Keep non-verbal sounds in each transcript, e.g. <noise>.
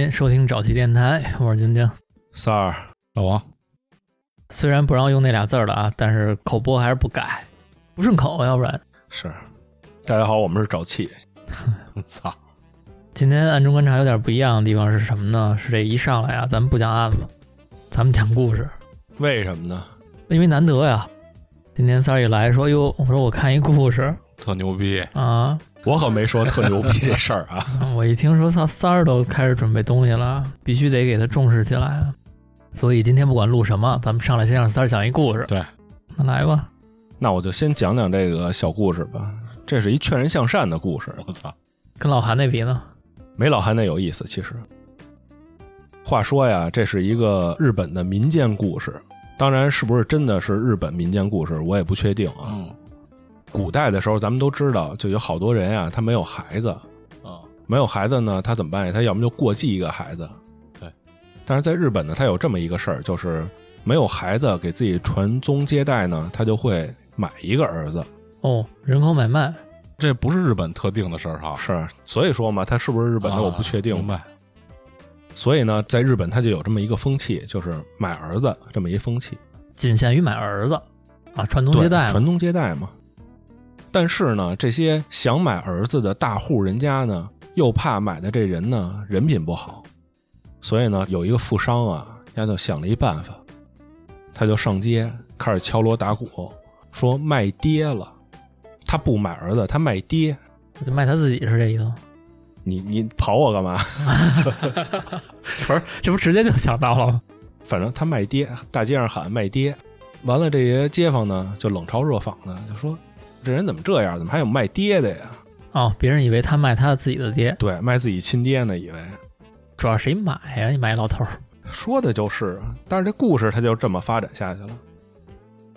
您收听沼气电台，我是晶晶。三儿，老王，虽然不让用那俩字儿了啊，但是口播还是不改，不顺口，要不然。是，大家好，我们是沼气。<laughs> 操！今天暗中观察有点不一样的地方是什么呢？是这一上来啊，咱们不讲案子，咱们讲故事，为什么呢？因为难得呀。今天三儿一来说，哟，我说我看一故事特牛逼，啊，我可没说特牛逼这事儿 <laughs> 啊。我一听说他三儿都开始准备东西了，必须得给他重视起来啊。所以今天不管录什么，咱们上来先让三儿讲一故事。对，那来吧。那我就先讲讲这个小故事吧。这是一劝人向善的故事，我操！跟老韩那比呢？没老韩那有意思。其实，话说呀，这是一个日本的民间故事。当然是不是真的是日本民间故事，我也不确定啊。嗯古代的时候，咱们都知道，就有好多人呀，他没有孩子，啊，没有孩子呢，他怎么办呀？他要么就过继一个孩子。对。但是在日本呢，他有这么一个事儿，就是没有孩子给自己传宗接代呢，他就会买一个儿子。哦，人口买卖，这不是日本特定的事儿哈。是，所以说嘛，他是不是日本的啊我不确定。明白？所以呢，在日本他就有这么一个风气，就是买儿子这么一风气，仅限于买儿子啊，传宗接代传宗接代嘛。但是呢，这些想买儿子的大户人家呢，又怕买的这人呢人品不好，所以呢，有一个富商啊，丫就想了一办法，他就上街开始敲锣打鼓，说卖爹了。他不买儿子，他卖爹。就卖他自己是这意思？你你跑我干嘛？<laughs> 不是，这不直接就想到了吗？反正他卖爹，大街上喊卖爹。完了，这些街坊呢就冷嘲热讽的，就说这人怎么这样？怎么还有卖爹的呀？哦，别人以为他卖他自己的爹，对，卖自己亲爹呢，以为主要谁买呀？你买老头儿，说的就是啊。但是这故事他就这么发展下去了。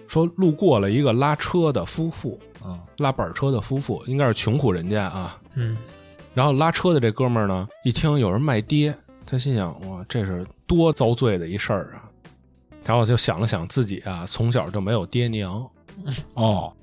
说路过了一个拉车的夫妇，啊拉板车的夫妇，应该是穷苦人家啊。嗯，然后拉车的这哥们儿呢，一听有人卖爹，他心想：哇，这是多遭罪的一事儿啊！然后就想了想自己啊，从小就没有爹娘，哦，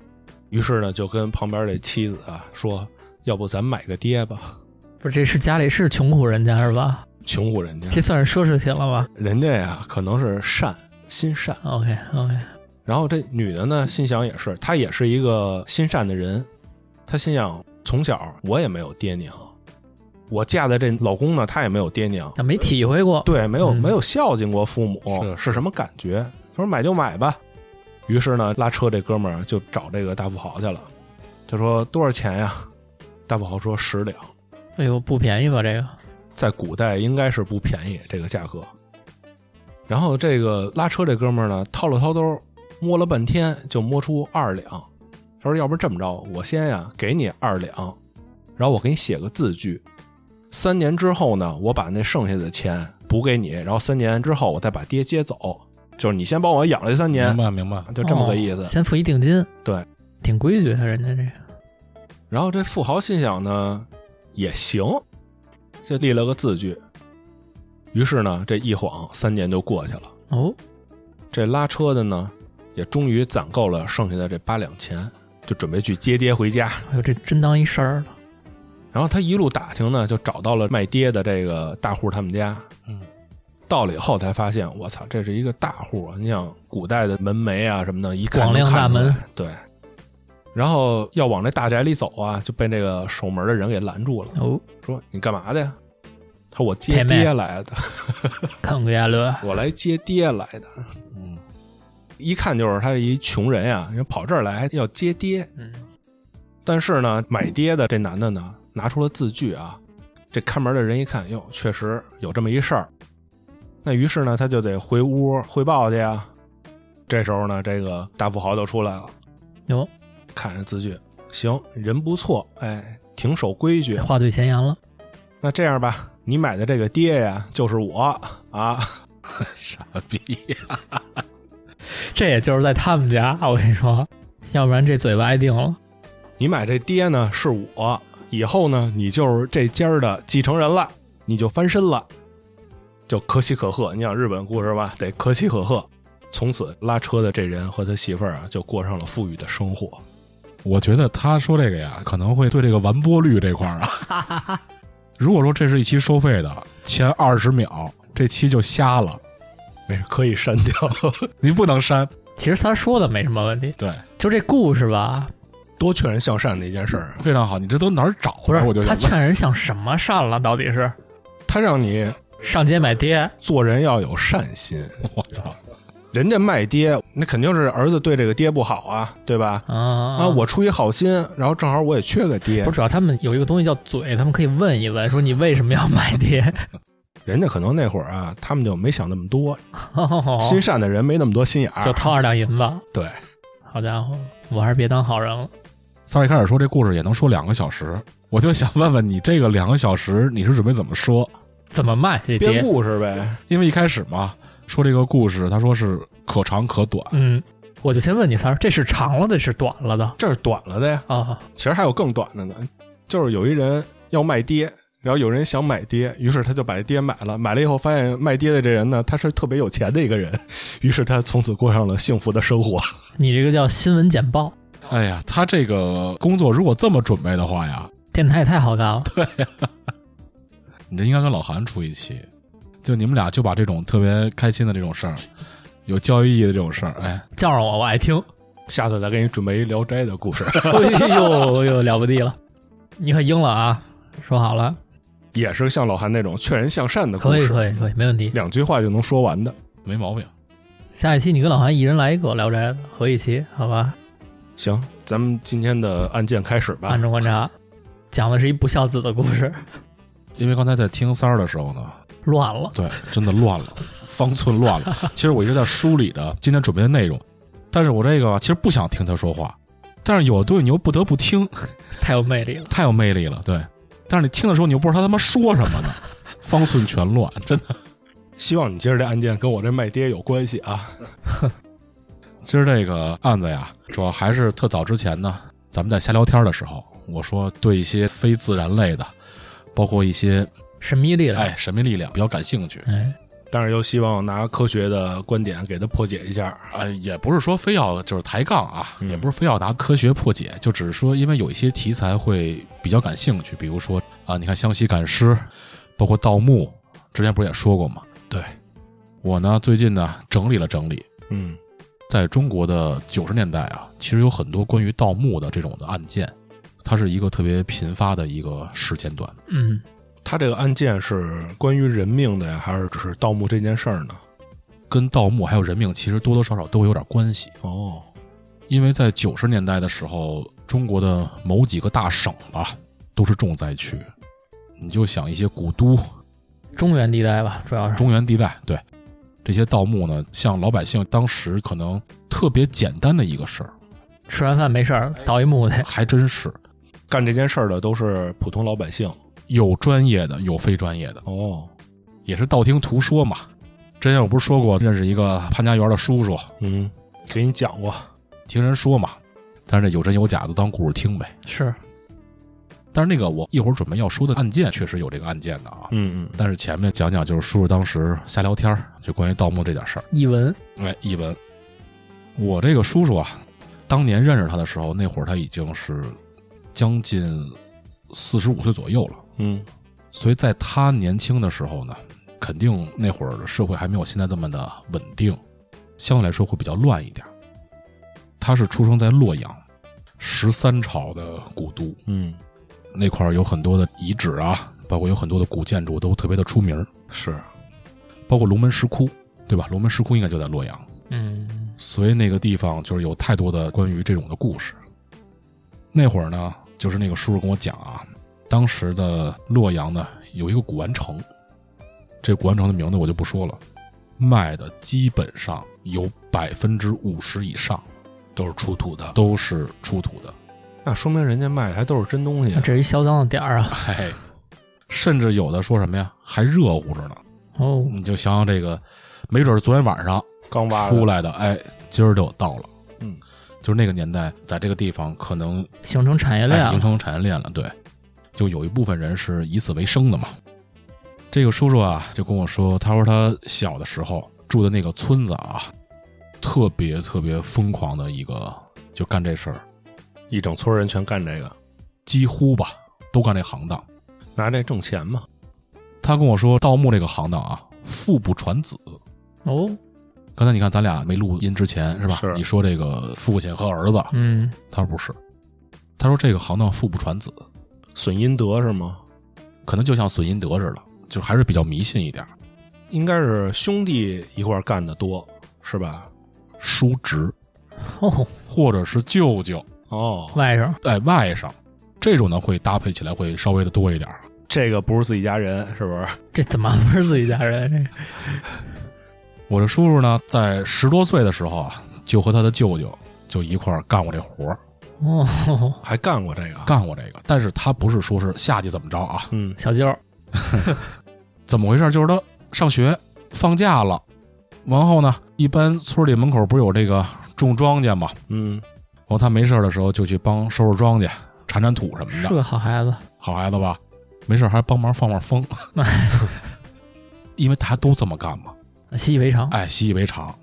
于是呢，就跟旁边这妻子啊说：“要不咱买个爹吧不是，这是家里是穷苦人家是吧？？”穷苦人家，这算是奢侈品了吧人家呀可能是善心善。？OK OK，然后这女的呢，心想也是，她也是一个心善的人。她心想，从小我也没有爹娘，我嫁的这老公呢，他也没有爹娘，他没体会过。对，没有、嗯没有孝敬过父母，是是什么感觉？他说买就买吧。于是呢，拉车这哥们儿就找这个大富豪去了。他说多少钱呀？大富豪说十两。哎呦，不便宜吧？这个在古代应该是不便宜这个价格。然后这个拉车这哥们儿呢，掏了掏兜，摸了半天就摸出二两。他说：“要不这么着，我先呀给你二两，然后我给你写个字据，三年之后呢，我把那剩下的钱补给你，然后三年之后我再把爹接走，就是你先帮我养了这三年明，白明白。就这么个意思。哦先付一定金。对，挺规矩啊，人家这个。然后这富豪心想呢，也行，就立了个字据。于是呢，这一晃三年就过去了。哦，这拉车的呢，也终于攒够了剩下的这八两钱，就准备去接爹回家。哎呦，这真当一事儿了。然后他一路打听呢，就找到了卖爹的这个大户他们家。嗯，到了以后才发现，我操，这是一个大户啊！你想古代的门楣啊什么的，一看看出来亮大门。对。然后要往这大宅里走啊，就被那个守门的人给拦住了，哦，说：“你干嘛的呀？”他说：“我接爹来的，<laughs> 看个亚乐。我来接爹来的。”嗯，一看就是他一穷人呀，人跑这儿来要接爹。嗯，但是呢，买爹的这男的呢，拿出了字据啊。这看门的人一看，哟，确实有这么一事儿。那于是呢，他就得回屋汇报去啊。这时候呢，这个大富豪就出来了，哟，看着字据，行，人不错，哎，挺守规矩。话对前言了。那这样吧，你买的这个爹呀，就是我啊。<laughs> 傻逼呀！<laughs> 这也就是在他们家，我跟你说，要不然这嘴巴挨定了。你买这爹呢是我，以后呢你就是这家儿的继承人了，你就翻身了，就可喜可贺。你想日本故事吧，得可喜可贺。从此拉车的这人和他媳妇儿啊，就过上了富裕的生活。我觉得他说这个呀，可能会对这个完播率这块儿啊，<laughs> 如果说这是一期收费的，前二十秒这期就瞎了，没事可以删掉。<laughs> 你不能删。其实他说的没什么问题，对，就这故事吧，多劝人向善的一件事儿啊，非常好。你这都哪儿找的？不是我就他劝人向什么善了？到底是他让你上街买爹？做人要有善心。我操，人家卖爹，那肯定是儿子对这个爹不好啊，对吧？啊啊，我出于好心，然后正好我也缺个爹不，主要他们有一个东西叫嘴，他们可以问一问，说你为什么要买爹？人家可能那会儿啊，他们就没想那么多，哦心善的人没那么多心眼儿，就掏二两银子。对，好家伙，我还是别当好人了。三儿一开始说这故事也能说两个小时，我就想问问你，这个两个小时你是准备怎么说？怎么卖这编爹？故事呗。因为一开始嘛，说这个故事，他说是可长可短，嗯，我就先问你三儿，这是长了的，是短了的？这是短了的呀，啊，其实还有更短的呢，就是有一人要卖爹，然后有人想买爹，于是他就把这爹买了，买了以后发现卖爹的这人呢，他是特别有钱的一个人，<laughs> 于是他从此过上了幸福的生活。<laughs> 你这个叫新闻简报，哎呀，他这个工作如果这么准备的话呀，电台也太好干了。你这应该跟老韩出一期，就你们俩就把这种特别开心的这种事儿，有教育意义的这种事儿，哎，叫上我，我爱听。下次再给你准备一《聊斋》的故事，<laughs> 哎呦哎呦，了不地了！你可应了啊，说好了，也是像老韩那种劝人向善的故可以事，可以可以，没问题。两句话就能说完的。没毛病。<laughs> 下一期你跟老韩一人来一个《聊斋》合一期，好吧？行，咱们今天的案件开始吧暗。中观察，<laughs> 讲的是一不孝子的故事，因为刚才在听三儿的时候呢，乱了。对，真的乱了，方寸乱了。其实我一直在梳理着今天准备的内容，但是我这个其实不想听他说话，但是有的东西你又不得不听，<laughs> 太有魅力了。太有魅力了，对。但是你听的时候，你又不知道他他妈说什么呢，方寸全乱，真的。希望你今儿这案件跟我这卖爹有关系啊。<laughs> 今儿这个案子呀，主要还是特早之前呢，咱们在瞎聊天的时候，我说对一些非自然类的，包括一些神秘力量，哎神秘力量比较感兴趣。哎，但是又希望拿科学的观点给他破解一下。啊，也不是说非要就是抬杠啊，嗯。也不是非要拿科学破解，就只是说因为有一些题材会比较感兴趣，比如说啊，你看湘西赶尸，包括盗墓，之前不是也说过吗？对，我呢最近呢整理了整理，嗯。在中国的九十年代啊，其实有很多关于盗墓的这种的案件，它是一个特别频发的一个时间段。嗯，他这个案件是关于人命的呀，还是只是盗墓这件事儿呢？跟盗墓还有人命其实多多少少都有点关系，哦，因为在九十年代的时候，中国的某几个大省吧都是重灾区，你就想一些古都、中原地带吧，主要是。中原地带，对。这些盗墓呢，像老百姓当时可能特别简单的一个事儿，吃完饭没事儿盗一墓去，还真是干这件事儿的都是普通老百姓。有专业的，有非专业的，哦，也是道听途说嘛。之前我不是说过认识一个潘家园的叔叔，嗯，给你讲过。听人说嘛，但是这有真有假的当故事听呗。是但是那个我一会儿准备要说的案件，确实有这个案件的啊。嗯嗯，但是前面讲讲就是叔叔当时瞎聊天儿就关于盗墓这点事儿。译文，哎，译文，我这个叔叔啊，当年认识他的时候，那会儿他已经是将近四十五岁左右了。嗯所以在他年轻的时候呢，肯定那会儿的社会还没有现在这么的稳定，相对来说会比较乱一点。他是出生在洛阳，十三朝的古都，嗯，那块儿有很多的遗址啊，包括有很多的古建筑都特别的出名，是。包括龙门石窟，对吧？龙门石窟应该就在洛阳，嗯，所以那个地方就是有太多的关于这种的故事。那会儿呢，就是那个叔叔跟我讲啊，当时的洛阳呢有一个古玩城，这古玩城的名字我就不说了，卖的基本上有百分之五十以上都是出土的，都是出土的，那说明人家卖的还都是真东西那。这是一销赃的点儿啊。哎，甚至有的说什么呀，还热乎着呢。哦，你就想想这个，没准儿昨天晚上刚挖出来的，哎，今儿就到了。嗯，就是那个年代，在这个地方可能形成产业链形成产业链了。对，就有一部分人是以此为生的嘛。这个叔叔啊，就跟我说，他说他小的时候住的那个村子啊，特别特别疯狂的一个，就干这事儿，一整村人全干这个。几乎吧都干这行当。拿这挣钱嘛。他跟我说，盗墓这个行当啊，父不传子。哦，刚才你看咱俩没录音之前是吧？是你说这个父亲和儿子，嗯，他说不是，他说这个行当父不传子，损阴德是吗？可能就像损阴德似的，就还是比较迷信一点。应该是兄弟一块干的多，是吧？叔侄哦，或者是舅舅，哦，外甥，哎外甥，这种呢会搭配起来会稍微的多一点。这个不是自己家人，是不是？<laughs> 这怎么不是自己家人？这我这叔叔呢，在十多岁的时候啊，就和他的舅舅就一块儿干过这活儿，哦，<laughs> 还干过这个？干过这个。但是他不是说是下去怎么着啊？嗯，小舅，<laughs> <laughs> 怎么回事？就是他上学放假了，完后呢，一般村里门口不是有这个种庄稼嘛？嗯，然后他没事的时候就去帮收拾庄稼、铲铲土什么的，是个好孩子。好孩子吧？没事还帮忙放放风，因为大家都这么干嘛，习以为常。哎，习以为常。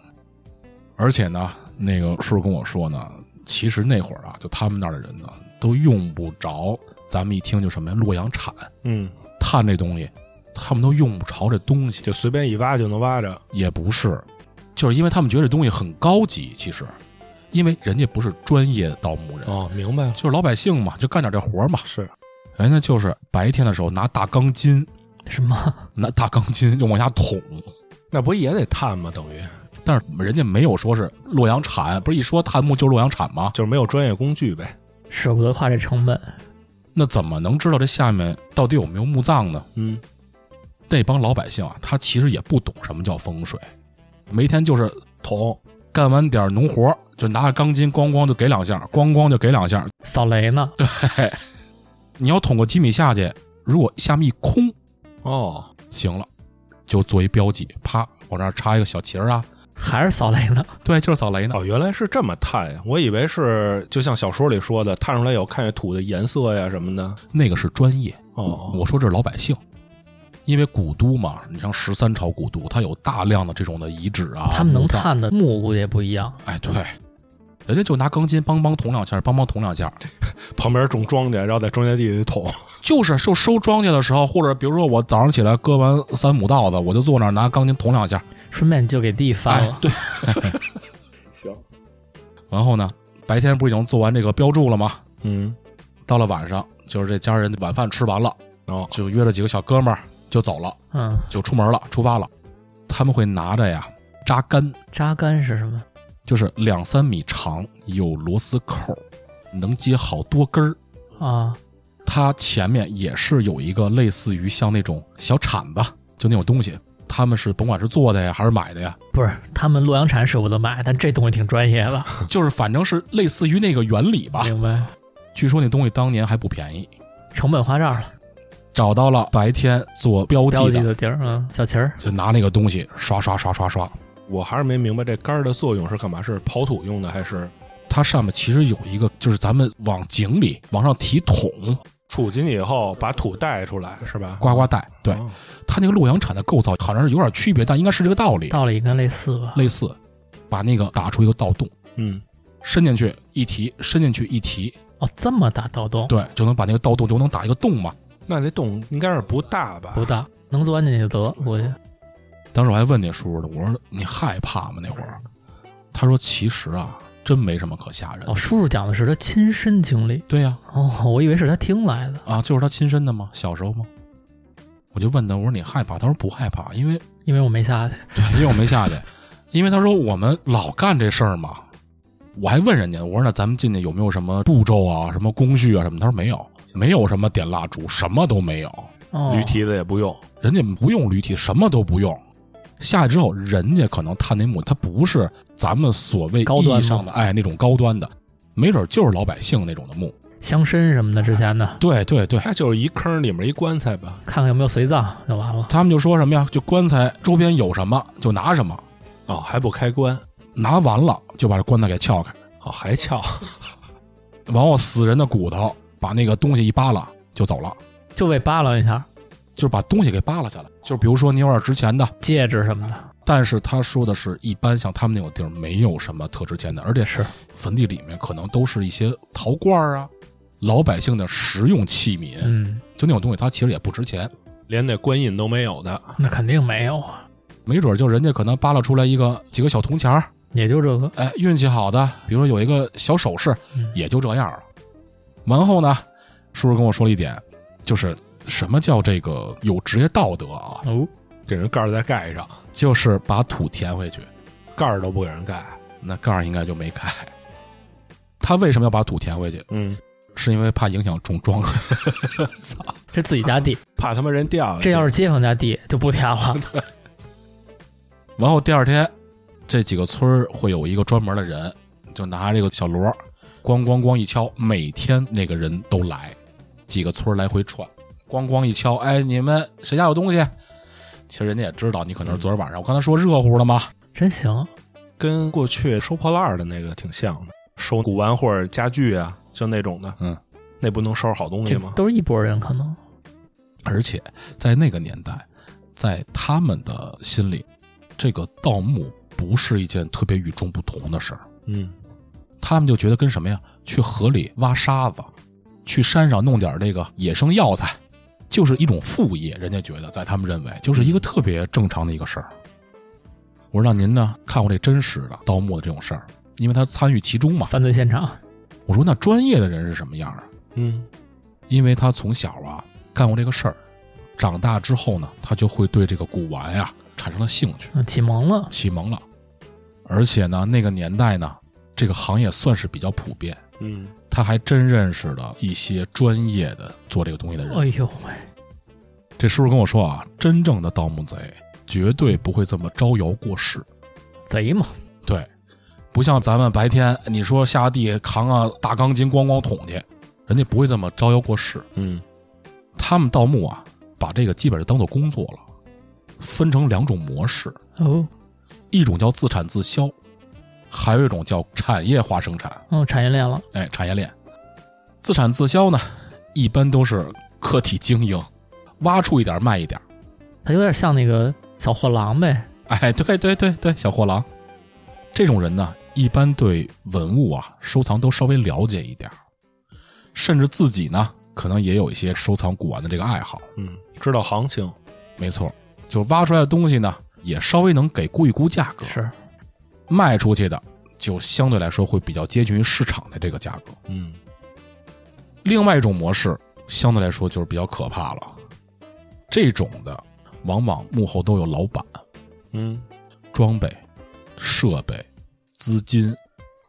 而且呢，那个叔叔跟我说呢，其实那会儿啊，就他们那儿的人呢，都用不着咱们一听就什么呀，洛阳铲、嗯，炭这东西，他们都用不着这东西。就随便一挖就能挖着。也不是，就是因为他们觉得这东西很高级。其实，因为人家不是专业盗墓人，哦，明白了，就是老百姓嘛，就干点这活儿嘛。是人家就是白天的时候拿大钢筋，什么？拿大钢筋就往下捅，那不也得探吗？等于但是人家没有说是洛阳铲，不是一说炭木就是洛阳铲吗？就是没有专业工具呗。舍不得花这成本。那怎么能知道这下面到底有没有墓葬呢？嗯，那帮老百姓啊，他其实也不懂什么叫风水，每天就是捅，干完点农活就拿着钢筋咣咣就给两下，咣咣就给两下。扫雷呢？对，你要捅个几米下去，如果下面一空，哦，行了，就做一标记，啪往这儿插一个小旗儿啊。还是扫雷呢？<laughs> 对，就是扫雷呢。哦，原来是这么探呀！我以为是就像小说里说的，探出来有看见土的颜色呀什么的。那个是专业，哦，我说这是老百姓，因为古都嘛，你像十三朝古都，它有大量的这种的遗址啊，他们能。探的墓估计也不一样。哎，对，人家就拿钢筋梆梆捅两下，梆梆捅两下，<laughs> 旁边种庄稼，然后在庄稼地里捅。就是收收庄稼的时候，或者比如说我早上起来割完三亩稻子，我就坐那儿拿钢筋捅两下，顺便就给地翻了，。哎对 <laughs> <laughs> 行，然后呢，白天不是已经做完这个标注了吗？嗯，到了晚上，就是这家人晚饭吃完了，然哦，就约了几个小哥们儿就走了，嗯，就出门了，出发了。他们会拿着呀扎杆，扎杆是什么？就是两三米长，有螺丝扣，能接好多根儿。啊，它前面也是有一个类似于像那种小铲子，就那种东西。他们是甭管是做的呀，还是买的呀，不是，他们洛阳铲舍不得买，但这东西挺专业的，<laughs> 就是反正是类似于那个原理吧。<laughs> 明白？据说那东西当年还不便宜。成本花这儿了，找到了白天做标标记的，记的地儿，嗯，小旗儿，就拿那个东西刷刷刷刷刷。我还是没明白这杆儿的作用是干嘛？是刨土用的还是它上面其实有一个，就是咱们往井里往上提桶，杵进去以后把土带出来是吧？呱呱带。对，哦它那个洛阳铲的构造好像是有点区别，但应该是这个道理，道理应该类似吧？类似。把那个打出一个盗洞，嗯，伸进去一提，伸进去一提，哦，这么大盗洞，对，就能把那个盗洞就能打一个洞嘛。那这洞应该是不大吧？不大，能钻进去就得，估计。当时我还问那叔叔呢，我说你害怕吗？那会儿，他说其实啊，真没什么可吓人的。哦，叔叔讲的是他亲身经历。对呀、哦，我以为是他听来的，啊，就是他亲身的吗？小时候吗？我就问他，我说你害怕？他说不害怕，因为因为我没下去。<laughs> 对，因为我没下去，因为他说我们老干这事儿嘛。我还问人家，我说那咱们进去有没有什么步骤啊、什么工序啊什么？他说没有，没有什么点蜡烛，什么都没有。哦，驴蹄子也不用。人家不用驴蹄，什么都不用。下去之后，人家可能探那墓，他不是咱们所谓意高端上的哎那种高端的，没准就是老百姓那种的墓。乡绅什么的之前的，对对对，它就是一坑里面一棺材吧？看看有没有随葬就完了。他们就说什么呀？就棺材周边有什么就拿什么，哦，还不开棺？拿完了就把这棺材给撬开，哦，还撬？<laughs> 往后死人的骨头把那个东西一扒拉就走了，就被扒拉一下，就是把东西给扒拉下来。就是比如说你有点值钱的，戒指什么的，但是他说的是一般像他们那种地儿没有什么特值钱的，而且是坟地里面可能都是一些陶罐啊，老百姓的实用器皿，嗯，就那种东西，它其实也不值钱，连那官印都没有的，那肯定没有啊，没准就人家可能扒拉出来一个几个小铜钱儿，也就这个。哎，运气好的，比如说有一个小首饰，嗯也就这样了。完后呢，叔叔跟我说了一点，就是什么叫这个有职业道德啊？哦，给人盖儿再盖上，就是把土填回去，盖儿都不给人盖。那盖儿应该就没盖。他为什么要把土填回去？嗯，是因为怕影响种庄稼。<laughs> 操这自己家地，<laughs> 怕他妈人掉下去。这要是街坊家地就不填了。<laughs> 对完后第二天，这几个村儿会有一个专门的人，就拿这个小锣，咣咣咣一敲，每天那个人都来，几个村儿来回串，咣咣一敲，哎，你们谁家有东西？其实人家也知道你可能是昨天晚上，我刚才说热乎了吗？真行，跟过去收破烂的那个挺像的，收古玩或者家具啊，就那种的。嗯，那不能收拾好东西吗？都是一拨人，可能而且在那个年代，在他们的心里，这个盗墓不是一件特别与众不同的事儿。嗯，他们就觉得跟什么呀？去河里挖沙子，去山上弄点这个野生药材，就是一种副业。人家觉得，在他们认为，就是一个特别正常的一个事儿。我说让您呢看过这真实的盗墓的这种事儿，因为他参与其中嘛。犯罪现场。我说那专业的人是什么样啊？嗯，因为他从小啊干过这个事儿，长大之后呢，他就会对这个古玩呀产生了兴趣，嗯，启蒙了，启蒙了。而且呢，那个年代呢，这个行业算是比较普遍。嗯，他还真认识了一些专业的做这个东西的人。哎呦喂，这师傅跟我说啊，真正的盗墓贼绝对不会这么招摇过市，贼嘛，对，不像咱们白天你说下地扛个大钢筋咣咣捅去，人家不会这么招摇过市。嗯，他们盗墓啊，把这个基本上当做工作了，分成两种模式，哦。一种叫自产自销，还有一种叫产业化生产。哦，产业链了，哎，产业链，自产自销呢，一般都是个体经营，挖出一点卖一点。他有点像那个小货郎呗。哎，对对对对，小货郎，这种人呢，一般对文物啊收藏都稍微了解一点，甚至自己呢可能也有一些收藏古玩的这个爱好。嗯，知道行情。没错，就挖出来的东西呢，也稍微能给估一估价格，是，卖出去的就相对来说会比较接近于市场的这个价格。嗯，另外一种模式相对来说就是比较可怕了，这种的往往幕后都有老板，嗯，装备、设备、资金，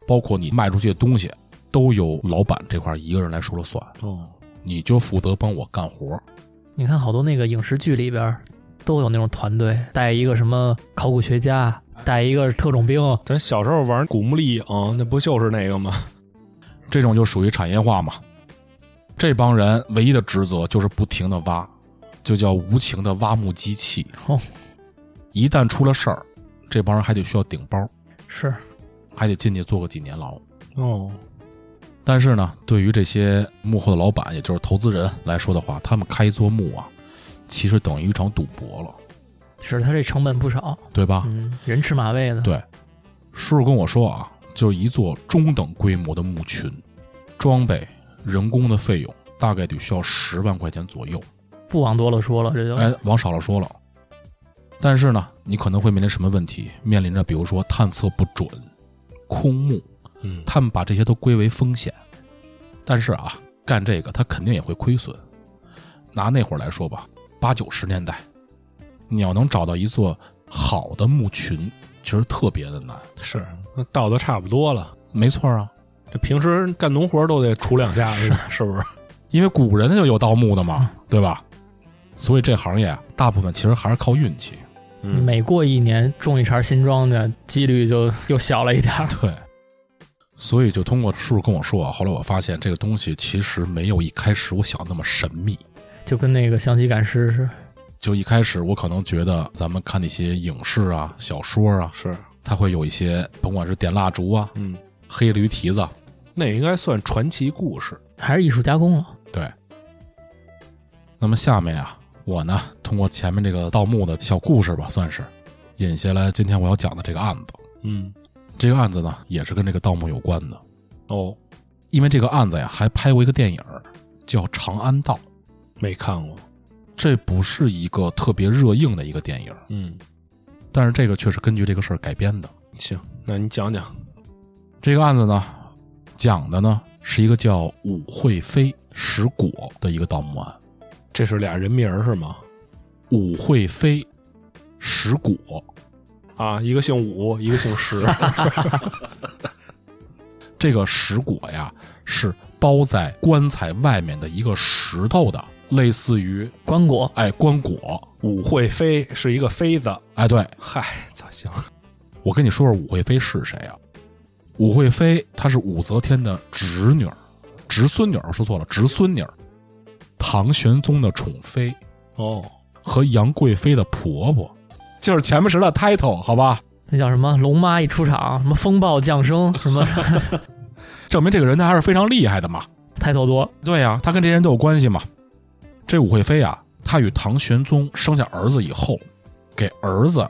包括你卖出去的东西，都由老板这块一个人来说了算，哦，你就负责帮我干活。你看好多那个影视剧里边都有那种团队，带一个什么考古学家，带一个特种兵，咱小时候玩古墓丽影，那不就是那个吗？这种就属于产业化嘛。这帮人唯一的职责就是不停的挖，就叫无情的挖墓机器。哦，一旦出了事儿，这帮人还得需要顶包，是。还得进去坐个几年牢。哦，但是呢，对于这些幕后的老板，也就是投资人来说的话，他们开一座墓啊，其实等于一场赌博了，是，他这成本不少，对吧？嗯，人吃马喂的，对，叔叔跟我说啊，就是一座中等规模的墓群，装备、人工的费用大概得需要十万块钱左右。不往多了说了，这就，哎，往少了说了。但是呢，你可能会面临什么问题？面临着比如说探测不准、空墓，嗯，他们把这些都归为风险。但是啊，干这个他肯定也会亏损。拿那会儿来说吧，八九十年代，你要能找到一座好的墓群，其实特别的难。是，那倒的差不多了。没错啊，这平时干农活都得杵两下子，是不是？因为古人就有盗墓的嘛，对吧？所以这行业啊，大部分其实还是靠运气。嗯，每过一年种一茬新庄稼，几率就又小了一点。<laughs> 对，所以就通过叔叔跟我说啊，后来我发现这个东西其实没有一开始我想那么神秘。就跟那个象棋赶尸似的。就一开始我可能觉得咱们看那些影视啊、小说啊，是，它会有一些甭管是点蜡烛啊、嗯，黑驴蹄子，那应该算传奇故事。还是艺术加工了。对。那么下面啊，我呢通过前面这个盗墓的小故事吧，算是引下来今天我要讲的这个案子。嗯，这个案子呢，也是跟这个盗墓有关的，哦，因为这个案子呀，还拍过一个电影叫《长安盗》。没看过。这不是一个特别热映的一个电影，嗯，但是这个却是根据这个事儿改编的。行，那你讲讲。这个案子呢，讲的呢是一个叫武惠妃石果的一个盗墓案。这是俩人名儿是吗？武惠妃石果，啊，一个姓武，一个姓石。<laughs> 这个石果呀是包在棺材外面的一个石头的，类似于棺椁，哎棺椁。武惠妃是一个妃子。哎，对，嗨，咋行？我跟你说说武惠妃是谁啊？武惠妃她是武则天的侄女儿，侄孙女儿，说错了，侄孙女儿，唐玄宗的宠妃哦，和杨贵妃的婆婆，就是前面时的 title，好吧？那叫什么？龙妈一出场，什么风暴降生，什么 <laughs> 证明这个人他还是非常厉害的嘛。<laughs> title 多，对呀、他跟这些人都有关系嘛。这武惠妃啊，她与唐玄宗生下儿子以后，给儿子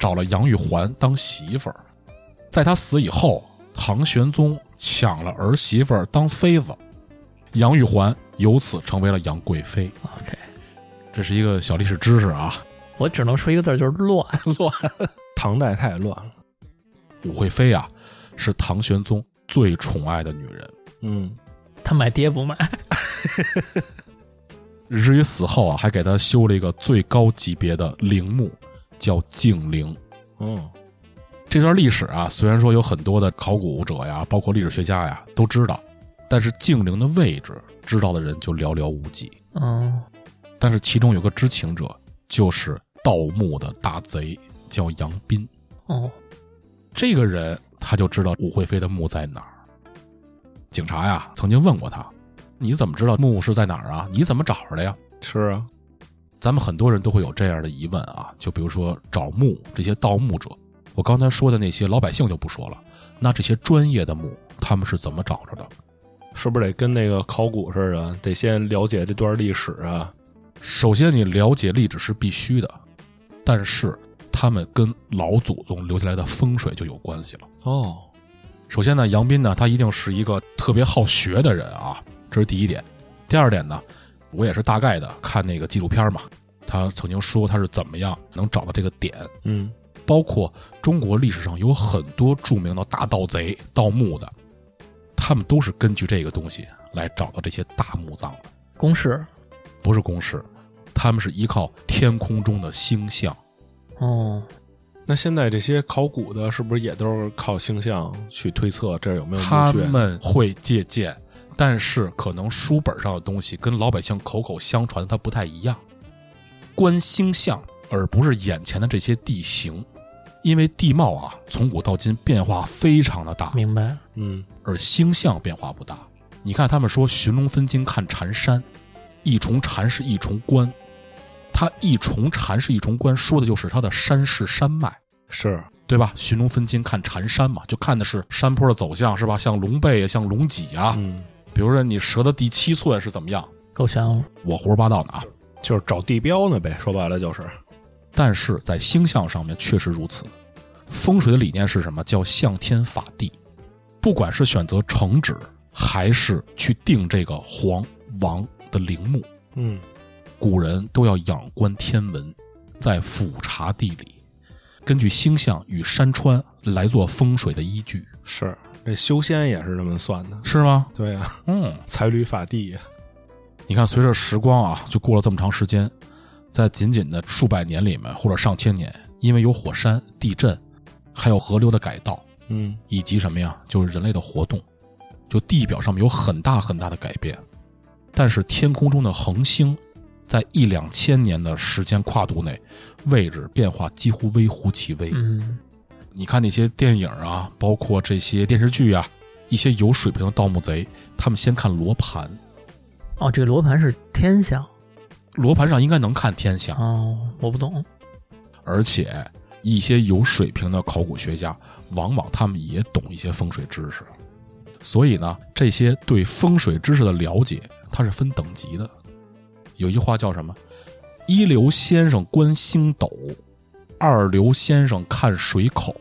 找了杨玉环当媳妇儿。在她死以后，唐玄宗抢了儿媳妇儿当妃子，杨玉环由此成为了杨贵妃。OK，这是一个小历史知识啊。我只能说一个字，就是乱。乱。<laughs> 唐代太乱了。武惠妃啊，是唐玄宗最宠爱的女人。嗯，他买爹不买，以至于死后啊，还给他修了一个最高级别的陵墓，叫静陵。哦，这段历史啊，虽然说有很多的考古者呀，包括历史学家呀都知道，但是静陵的位置知道的人就寥寥无几。嗯，但是其中有个知情者，就是盗墓的大贼，叫杨斌。哦，这个人他就知道武惠妃的墓在哪儿。警察呀曾经问过他：“你怎么知道墓是在哪儿啊？你怎么找着的呀是啊，？”咱们很多人都会有这样的疑问啊，就比如说找墓这些盗墓者，我刚才说的那些老百姓就不说了，那这些专业的墓他们是怎么找着的？是不是得跟那个考古似的，得先了解这段历史啊？首先，你了解历史是必须的，但是他们跟老祖宗留下来的风水就有关系了。哦，首先呢，杨斌呢，他一定是一个特别好学的人啊，这是第一点。第二点呢，我也是大概的看那个纪录片嘛，他曾经说他是怎么样能找到这个点，嗯，包括中国历史上有很多著名的大盗贼盗墓的，他们都是根据这个东西来找到这些大墓葬的，公式。不是公式，他们是依靠天空中的星象。哦，那现在这些考古的，是不是也都是靠星象去推测这儿有没有他？们会借鉴，但是可能书本上的东西跟老百姓口口相传的它不太一样。观星象，而不是眼前的这些地形，因为地貌啊从古到今变化非常的大，明白。嗯，而星象变化不大。你看他们说寻龙分金看缠山，一重缠是一重关，它一重缠是一重关，说的就是它的山势山脉。是，对吧？寻龙分金看缠山嘛，就看的是山坡的走向，是吧？像龙背啊，像龙脊啊。嗯，比如说你蛇的第七寸是怎么样？够玄乎。我胡说八道呢啊！就是找地标呢呗，说白了就是，但是在星象上面确实如此。风水的理念是什么？叫向天法地。不管是选择城址，还是去定这个皇王的陵墓，嗯，古人都要仰观天文，在俯察地理，根据星象与山川来做风水的依据，是，这修仙也是这么算的。是吗？对呀、嗯。才履法地呀。你看，随着时光啊，就过了这么长时间，在仅仅的数百年里面，或者上千年，因为有火山、地震，还有河流的改道，嗯，以及什么呀，就是人类的活动，就地表上面有很大很大的改变。但是天空中的恒星，在一两千年的时间跨度内，位置变化几乎微乎其微。嗯，你看那些电影啊，包括这些电视剧啊，一些有水平的盗墓贼，他们先看罗盘，哦，这个罗盘是天象。罗盘上应该能看天象。哦，我不懂。而且一些有水平的考古学家，往往他们也懂一些风水知识，所以呢，这些对风水知识的了解，它是分等级的。有一句话叫什么？一流先生观星斗，二流先生看水口，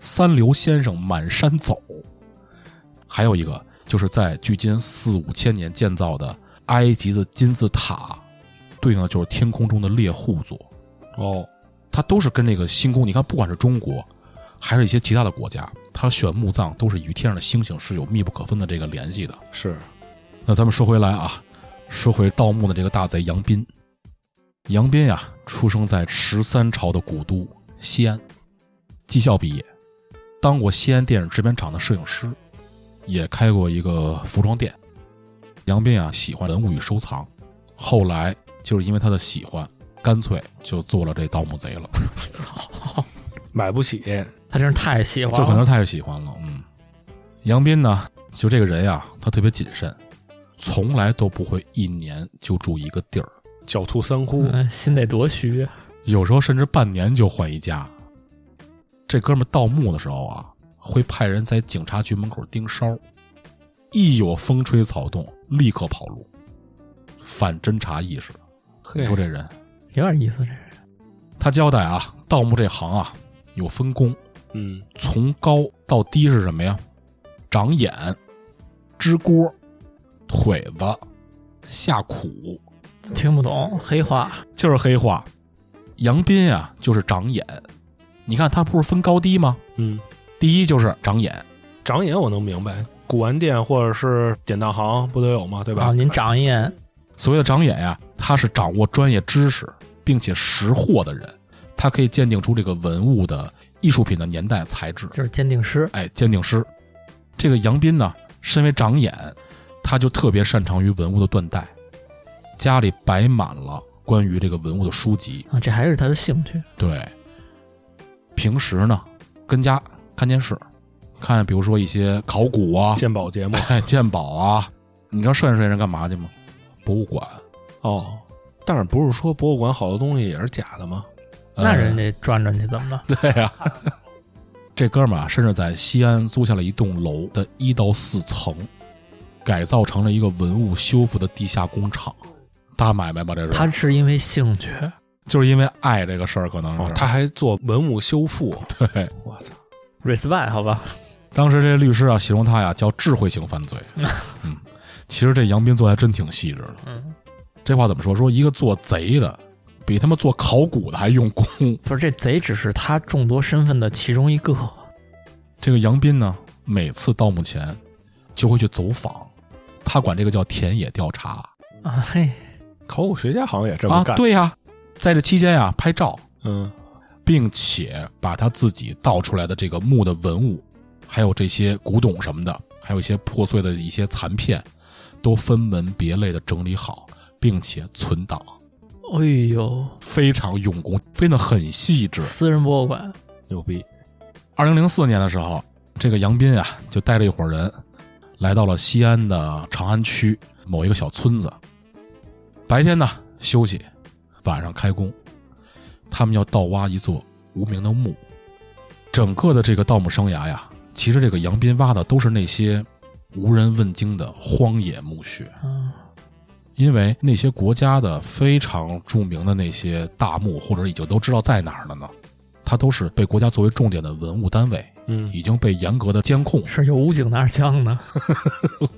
三流先生满山走。还有一个就是在距今四五千年建造的埃及的金字塔，对应的就是天空中的猎户座。哦，它都是跟这个星空，你看，不管是中国，还是一些其他的国家，它选墓葬都是与天上的星星是有密不可分的这个联系的。是，那咱们说回来啊，说回盗墓的这个大贼杨斌。杨斌呀，出生在十三朝的古都西安，技校毕业，当过西安电影制片厂的摄影师，也开过一个服装店。杨斌啊，喜欢文物与收藏，后来就是因为他的喜欢，干脆就做了这盗墓贼了。<laughs> 买不起，他真是太喜欢了，就可能太喜欢了。嗯，杨斌呢，就这个人呀，他特别谨慎，从来都不会一年就住一个地儿，狡兔三窟，嗯，心得多虚啊。有时候甚至半年就换一家。这哥们盗墓的时候啊，会派人在警察局门口盯梢，一有风吹草动，立刻跑路，反侦查意识。嘿你说这人，有点意思，这是他交代啊，盗墓这行啊有分工，嗯，从高到低是什么呀？长眼、支锅、腿子、下苦，听不懂黑话。就是黑话。杨斌啊，就是长眼。你看他不是分高低吗？嗯，第一就是长眼，长眼我能明白，古玩店或者是典当行不都有吗？对吧？啊，您长一眼，所谓的长眼呀，他是掌握专业知识并且识货的人，他可以鉴定出这个文物的艺术品的年代、材质。就是鉴定师。哎，鉴定师。这个杨斌呢，身为长眼，他就特别擅长于文物的断代，家里摆满了关于这个文物的书籍。啊，这还是他的兴趣。对，平时呢，跟家看电视，看比如说一些考古啊、鉴宝节目哎鉴宝啊。你知道摄影师人干嘛去吗？博物馆。哦，但是不是说博物馆好多东西也是假的吗？那人家家转转去怎么了？<laughs> 对呀、这哥们儿啊，甚至在西安租下了一栋楼的一到四层，改造成了一个文物修复的地下工厂。大买卖吧，这是他是因为兴趣，就是因为爱这个事儿，可能是、哦，他还做文物修复，对。我操！respect 好吧？当时这律师啊，形容他呀叫智慧型犯罪。<laughs> 嗯，其实这杨斌做的还真挺细致的。嗯，这话怎么说？说一个做贼的，比他妈做考古的还用功。<laughs> 不是这贼只是他众多身份的其中一个。这个杨斌呢，每次盗墓前就会去走访，他管这个叫田野调查啊嘿，考古学家好像也这么啊。干。，对呀，在这期间呀，拍照，嗯，并且把他自己盗出来的这个墓的文物，还有这些古董什么的，还有一些破碎的一些残片，都分门别类的整理好，并且存档，哎呦，非常用功，分得很细致。私人博物馆，牛逼。二零零四年的时候，这个杨斌啊，就带着一伙人，来到了西安的长安区某一个小村子。白天呢休息，晚上开工。他们要盗挖一座无名的墓。整个的这个盗墓生涯呀，其实这个杨斌挖的都是那些无人问津的荒野墓穴。嗯，因为那些国家的非常著名的那些大墓，或者已经都知道在哪儿了呢，它都是被国家作为重点的文物单位，嗯，已经被严格的监控。是有武警拿着枪呢，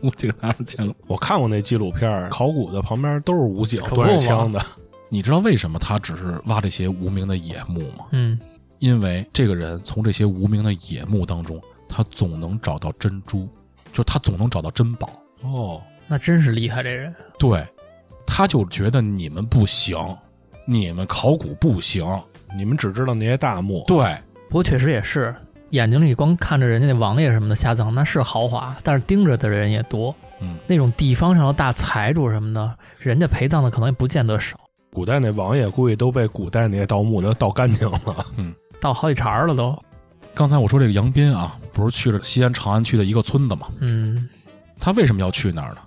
我这个拿着枪，我看过那纪录片，考古的旁边都是武警可不端着枪的。你知道为什么他只是挖这些无名的野墓吗？嗯，因为这个人从这些无名的野墓当中，他总能找到珍珠，就是他总能找到珍宝。哦，那真是厉害这人，对，他就觉得你们不行，你们考古不行。你们只知道那些大墓。对，不过确实也是，眼睛里光看着人家那王爷什么的下葬，那是豪华，但是盯着的人也多。嗯，那种地方上的大财主什么的，人家陪葬的可能也不见得少，古代那王爷估计都被古代那些盗墓的盗干净了。嗯，<laughs> 盗好几茬儿了都。刚才我说这个杨斌啊，不是去了西安长安区的一个村子吗？嗯，他为什么要去那儿呢？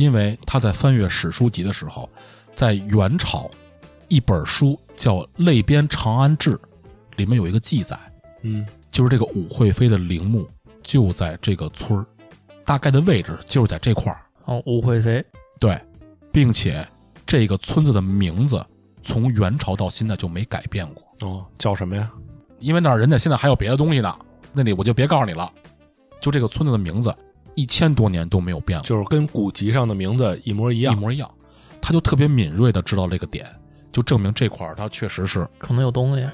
因为他在翻阅史书籍的时候，在元朝一本书叫《类编长安志》，里面有一个记载，嗯，就是这个武惠妃的陵墓就在这个村儿，大概的位置就是在这块儿。哦，武惠妃，对，并且这个村子的名字从元朝到现在就没改变过，哦，叫什么呀？因为那儿人家现在还有别的东西呢，那里我就别告诉你了。就这个村子的名字一千多年都没有变过，就是跟古籍上的名字一模一样。一模一样。他就特别敏锐的知道这个点，就证明这块儿他确实是。可能有东西。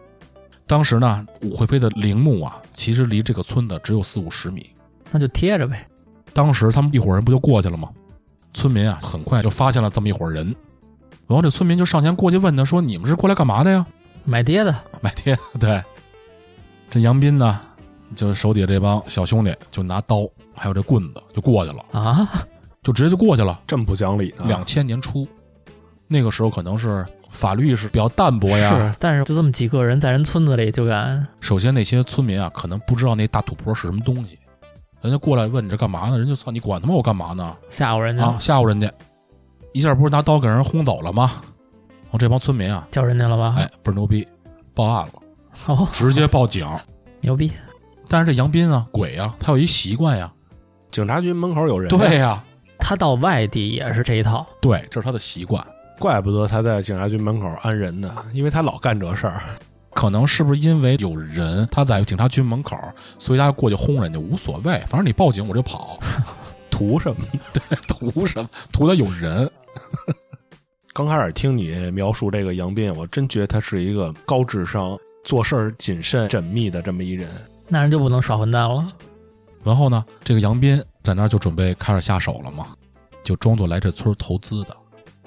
当时呢，武惠妃的陵墓啊，其实离这个村子只有四五十米，那就贴着呗。当时他们一伙人不就过去了吗？村民啊，很快就发现了这么一伙人，然后这村民就上前过去问他说：“你们是过来干嘛的呀？”买爹的，买爹。对，这杨斌呢，就手底下这帮小兄弟就拿刀还有这棍子就过去了啊，就直接就过去了，这么不讲理呢？两千年初，那个时候可能是法律意识比较淡薄呀。是，但是就这么几个人在人村子里就敢。首先，那些村民啊，可能不知道那大土坡是什么东西，人家过来问你这干嘛呢？人就操你管他妈我干嘛呢？吓唬人家啊，吓唬人家，一下不是拿刀给人轰走了吗？我这帮村民啊，叫人家了吧？哎，倍儿牛逼，报案了，哦，直接报警，<laughs> 牛逼。但是这杨斌啊，鬼啊，他有一习惯呀，警察局门口有人。对呀，他到外地也是这一套。对，这是他的习惯。怪不得他在警察局门口安人呢，因为他老干这事儿。可能是不是因为有人他在警察局门口，所以他过去轰人家无所谓，反正你报警我就跑，<laughs> 图什么？对，图什么？图他有人。刚开始听你描述这个杨斌，我真觉得他是一个高智商、做事儿谨慎缜密的这么一人。那人就不能耍混蛋了。然后呢，这个杨斌在那儿就准备开始下手了嘛，就装作来这村投资的。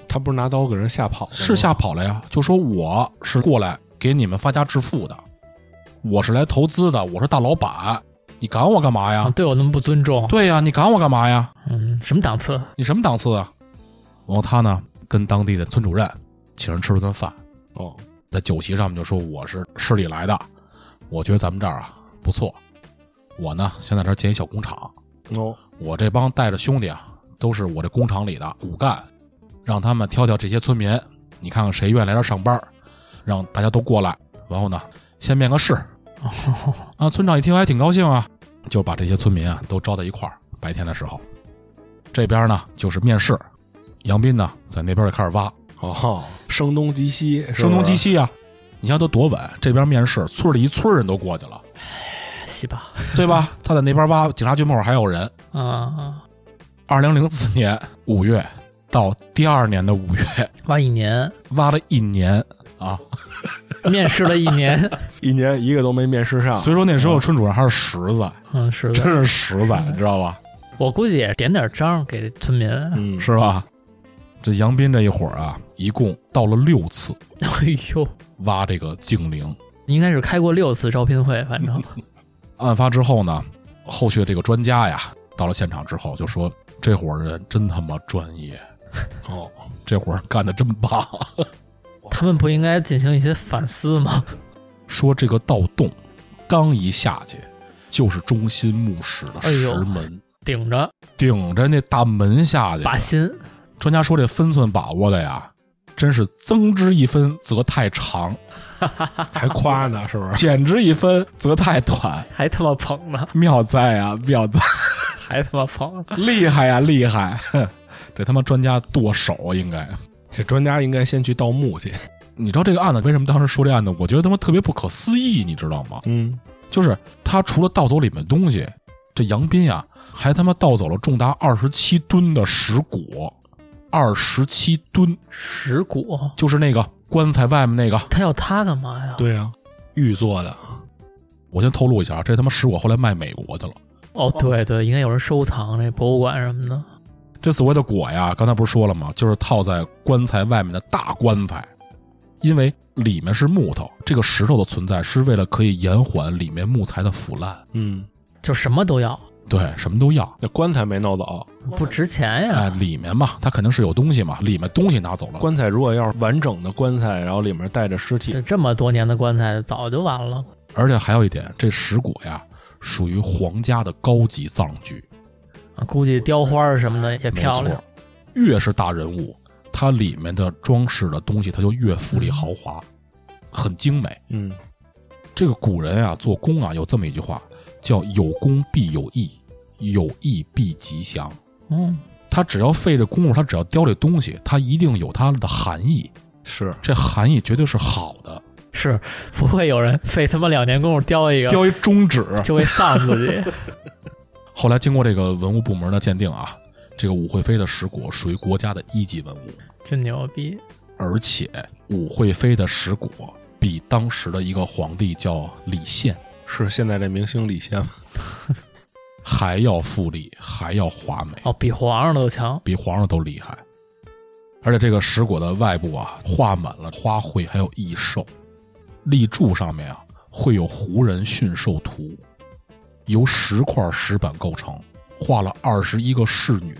他不是拿刀给人吓跑？是吓跑了呀！就说我是过来给你们发家致富的，我是来投资的，我是大老板，你赶我干嘛呀？对我那么不尊重？对呀，你赶我干嘛呀？嗯，什么档次？你什么档次啊？然后他呢？跟当地的村主任请人吃了顿饭，哦，在酒席上面就说我是市里来的，我觉得咱们这儿啊不错，我呢先在这儿建一小工厂，哦，我这帮带着兄弟啊都是我这工厂里的骨干，让他们挑挑这些村民，你看看谁愿意来这上班，让大家都过来，然后呢先面个试，<laughs> 啊，村长一听还挺高兴啊，就把这些村民啊都招在一块儿，白天的时候，这边呢就是面试。杨斌呢，在那边就开始挖哦，声东击西，声东击西啊！你像都多稳，这边面试，村里一村人都过去了，西吧，<laughs> 对吧？他在那边挖，警察局门口还有人 <laughs> 啊。二零零四年五月到第二年的五月，<laughs> 挖一年，挖了一年啊，面试了一年，一年一个都没面试上。所以说那时候村主任还是实在，嗯，是真是实在，你知道吧？我估计也点点章给村民，嗯，是吧？这杨斌这一伙儿啊，一共到了六次。哎呦，挖这个警陵，应该是开过六次招聘会。反正案发之后呢，后续这个专家呀，到了现场之后就说：“这伙人真他妈专业，哦，<laughs> 这伙人干的真棒。”他们不应该进行一些反思吗？说这个盗洞刚一下去，就是中心墓室的石门，顶着顶着那大门下去，把心。专家说这分寸把握的呀，真是增之一分则太长，<laughs> 还夸呢，是不是？减之一分则太短，还他妈捧呢！妙哉啊，妙哉，还他妈捧，厉害呀，厉害！<laughs> 这他妈专家剁手应该，这专家应该先去盗墓去。你知道这个案子为什么当时说这案子？我觉得他妈特别不可思议，你知道吗？嗯，就是他除了盗走里面东西，这杨斌呀，还他妈盗走了重达二十七吨的石椁。二十七吨石椁，就是那个棺材外面那个。他要它干嘛呀？对呀，玉做的。我先透露一下，这他妈石椁后来卖美国去了。哦，对对，应该有人收藏那博物馆什么的。这所谓的椁呀，刚才不是说了吗？就是套在棺材外面的大棺材，因为里面是木头，这个石头的存在是为了可以延缓里面木材的腐烂。嗯，就什么都要。对，什么都要。那棺材没弄走，不值钱呀。哎，里面嘛，它肯定是有东西嘛，里面东西拿走了。棺材如果要是完整的棺材，然后里面带着尸体，这么多年的棺材早就完了。而且还有一点，这石椁呀，属于皇家的高级葬具，啊，估计雕花什么的也漂亮。越是大人物，它里面的装饰的东西，它就越富丽豪华，很精美。嗯，这个古人啊，做工啊，有这么一句话，叫“有功必有义”。有意必吉祥，嗯，他只要费这功夫，他只要雕这东西，他一定有它的含义，是。这含义绝对是好的，是不会有人费他妈两年功夫雕一个雕一中指。就会丧自己。<laughs> 后来经过这个文物部门的鉴定啊，这个武惠妃的石椁属于国家的一级文物，真牛逼！而且武惠妃的石椁比当时的一个皇帝叫李宪。是现在这明星李宪吗？<laughs> 还要富丽，还要华美，哦，比皇上都强。比皇上都厉害。而且这个石椁的外部啊，画满了花卉，还有异兽。立柱上面啊，会有胡人驯兽图，由十块石板构成，画了二十一个侍女，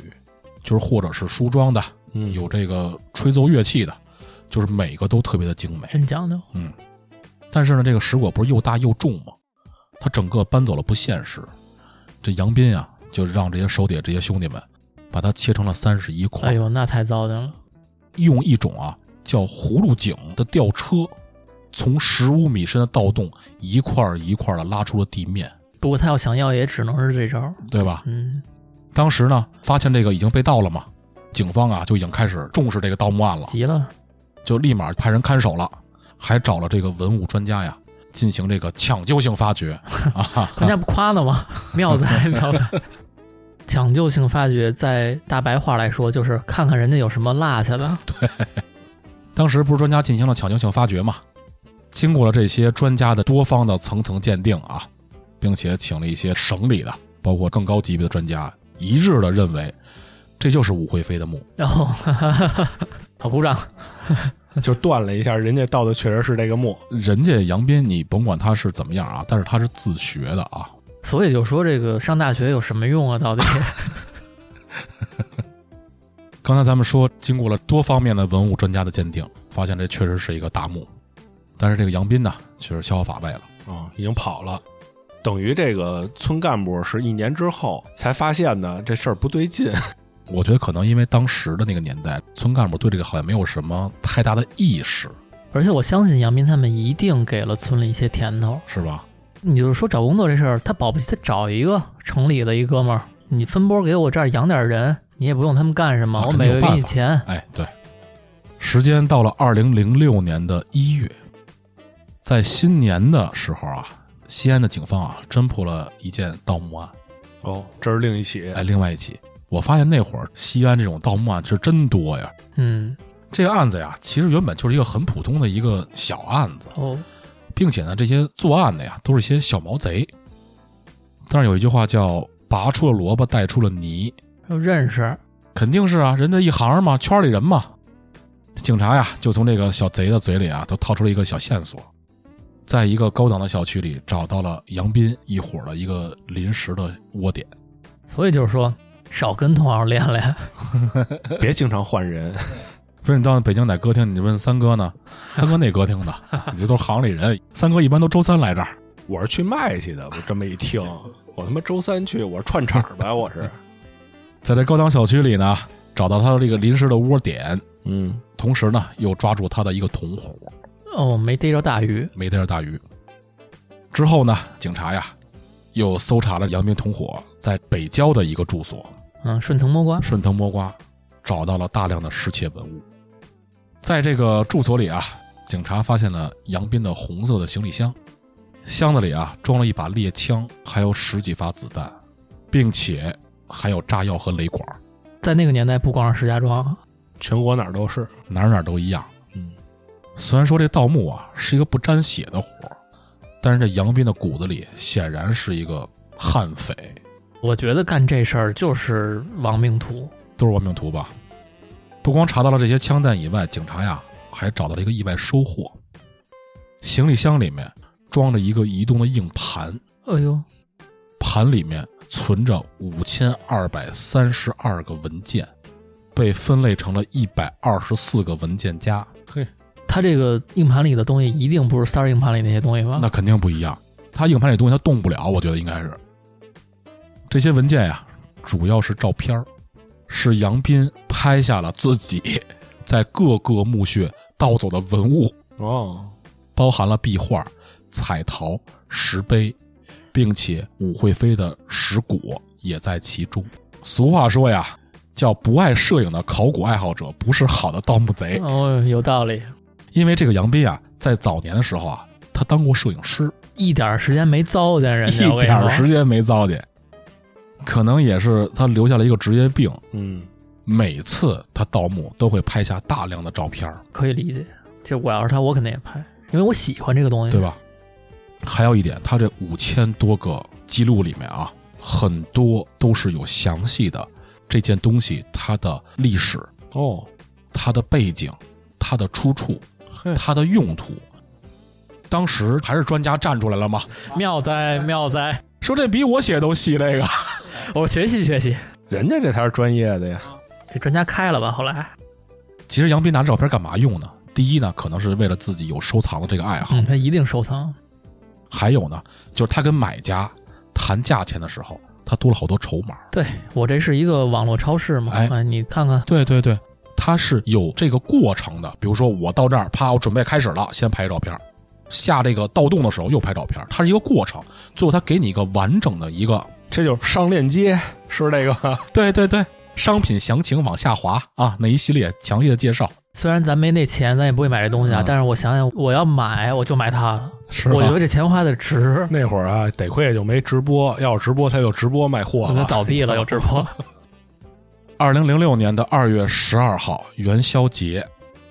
就是或者是梳妆的，嗯，有这个吹奏乐器的，就是每个都特别的精美。真讲究。嗯，但是呢，这个石椁不是又大又重吗？它整个搬走了不现实。这杨斌啊，就让这些手底下这些兄弟们，把它切成了三十一块。哎呦，那太糟践了。用一种啊叫葫芦井的吊车，从十五米深的盗洞一块一块的拉出了地面，不过他要想要，也只能是这招。对吧？嗯，当时呢，发现这个已经被盗了嘛，警方啊就已经开始重视这个盗墓案了，急了。就立马派人看守了，还找了这个文物专家呀，进行这个抢救性发掘 <laughs> 啊。人家不夸呢吗？<laughs> 妙哉 <laughs> 妙哉！抢救性发掘，在大白话来说，就是看看人家有什么落下的。对当时不是专家进行了抢救性发掘嘛？经过了这些专家的多方的层层鉴定啊，并且请了一些省里的，包括更高级别的专家，一致的认为，这就是武惠妃的墓。然后，好鼓掌。就断了一下，人家盗的确实是这个墓。人家杨斌，你甭管他是怎么样啊，但是他是自学的啊。<laughs> 所以就说这个上大学有什么用啊？到底？<laughs> 刚才咱们说，经过了多方面的文物专家的鉴定，发现这确实是一个大墓，但是这个杨斌呢，确实逍遥法外了。啊、已经跑了，等于这个村干部是一年之后才发现的，这事儿不对劲。我觉得可能因为当时的那个年代，村干部对这个好像没有什么太大的意识，而且我相信杨斌他们一定给了村里一些甜头。是吧？你就是说找工作这事儿，他保不齐他找一个城里的一哥们儿，你分拨给我这儿养点人，你也不用他们干什么，啊我每个月给你钱。哎，对。时间到了二零零六年的一月，在新年的时候啊，西安的警方啊侦破了一件盗墓案。哦，这是另一起。哎，另外一起，我发现那会儿西安这种盗墓案是真多呀。嗯，这个案子呀，其实原本就是一个很普通的一个小案子，哦，并且呢，这些作案的呀都是一些小毛贼。但是有一句话叫“拔出了萝卜带出了泥又认识，”，肯定是啊，人家一行嘛，圈里人嘛。警察呀，就从这个小贼的嘴里啊，都套出了一个小线索，在一个高档的小区里找到了杨斌一伙的一个临时的窝点。所以就是说少跟同行练练。<laughs> 别经常换人。说你到北京哪歌厅，你问三哥呢？三哥那歌厅的，<laughs> 你这都是行里人。三哥一般都周三来这儿。我是去卖去的，我这么一听，我他妈周三去，我是串场呗，<laughs> 我是。在这高档小区里呢，找到他的这个临时的窝点，嗯，同时呢，又抓住他的一个同伙，哦，没逮着大鱼，没逮着大鱼。之后呢，警察呀，又搜查了杨斌同伙在北郊的一个住所，嗯，顺藤摸瓜。顺藤摸瓜，找到了大量的失窃文物。在这个住所里啊，警察发现了杨斌的红色的行李箱，箱子里啊装了一把猎枪，还有十几发子弹，并且还有炸药和雷管，在那个年代，不光是石家庄，全国哪儿都是。哪儿哪儿都一样。嗯，虽然说这盗墓啊是一个不沾血的活儿，但是这杨斌的骨子里显然是一个悍匪，我觉得干这事儿就是亡命徒。都是亡命徒吧？不光查到了这些枪弹以外，警察呀还找到了一个意外收获，行李箱里面装着一个移动的硬盘，哎呦，盘里面存着五千二百三十二个文件，被分类成了一百二十四个文件夹。嘿，他这个硬盘里的东西一定不是三儿硬盘里那些东西吧？那肯定不一样。它硬盘里东西它动不了，我觉得应该是这些文件呀，主要是照片儿是杨斌拍下了自己在各个墓穴盗走的文物，哦，包含了壁画、彩陶、石碑，并且武惠妃的石椁也在其中。俗话说呀，叫不爱摄影的考古爱好者不是好的盗墓贼。哦，有道理，因为这个杨斌啊，在早年的时候啊，他当过摄影师，一点时间没糟践人家，一点时间没糟践。可能也是他留下了一个职业病。嗯，每次他盗墓都会拍下大量的照片儿，可以理解。就我要是他，我肯定也拍，因为我喜欢这个东西，对？吧？还有一点，他这五千多个记录里面啊，很多都是有详细的这件东西它的历史、哦，它的背景、它的出处、嘿，它的用途。当时还是专家站出来了吗？妙哉妙哉，说这比我写都细，这个 <laughs> 我学习学习。人家这才是专业的呀。这专家开了吧？后来，其实杨斌拿照片干嘛用呢？第一呢，可能是为了自己有收藏的这个爱好；嗯，他一定收藏。还有呢，就是他跟买家谈价钱的时候，他多了好多筹码。对我这是一个网络超市嘛，哎啊，你看看，对对对，他是有这个过程的。比如说，我到这儿，啪，我准备开始了，先拍照片；下这个盗洞的时候又拍照片，它是一个过程。最后他给你一个完整的一个，这就是上链接，是这个？<laughs> 对对对，商品详情往下滑啊，那一系列详细的介绍，虽然咱没那钱，咱也不会买这东西啊，嗯但是我想想，我要买，我就买它了。是？我觉得这钱花的值。那会儿啊，得亏也就没直播，要是直播他就直播卖货我了都。倒闭了，<laughs> 有直播。二零零六年的二月十二号元宵节，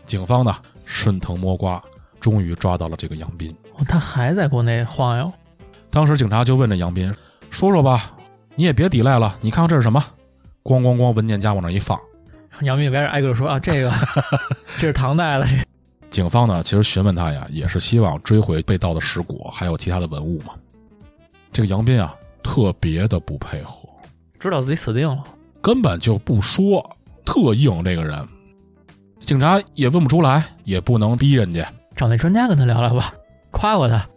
警方呢顺藤摸瓜，终于抓到了这个杨斌。哦他还在国内晃悠，当时警察就问这杨斌：“说说吧，你也别抵赖了，你看看这是什么？”咣咣咣，文件夹往那一放。杨斌就开始挨个说啊，这个 <laughs> 这是唐代的，这警方呢，其实询问他呀，也是希望追回被盗的石椁，还有其他的文物嘛。这个杨斌啊，特别的不配合，知道自己死定了。根本就不说，特硬这个人。警察也问不出来，也不能逼人家。找那专家跟他聊聊吧，夸夸他，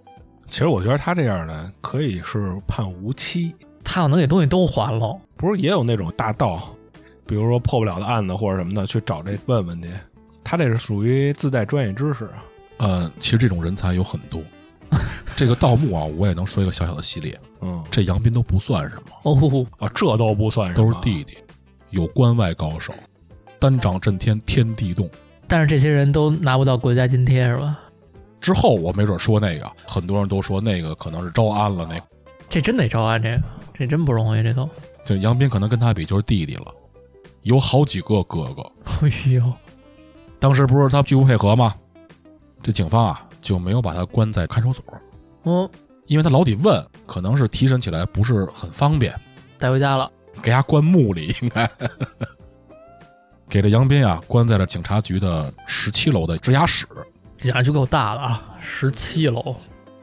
其实我觉得他这样的可以是判无期，他要能给东西都还了，不是也有那种大盗，比如说破不了的案子或者什么的，去找这问问去。他这是属于自带专业知识啊。呃，其实这种人才有很多。<laughs> 这个盗墓啊，我也能说一个小小的系列。嗯，这杨斌都不算什么，哦，啊，这都不算什么都是弟弟，有关外高手，单掌震天，天地动。但是这些人都拿不到国家津贴是吧？之后我没准说那个，很多人都说那个可能是招安了，那个这真得招安，这个这真不容易，这都。就杨斌可能跟他比就是弟弟了，有好几个哥哥。<laughs> 哎呦，当时不是他拒不配合吗？这警方啊就没有把他关在看守所，嗯，因为他老得问，可能是提审起来不是很方便，带回家了。给他关墓里应该。给这杨斌啊关在了警察局的十七楼的值押室，这家就够大了啊，十七楼，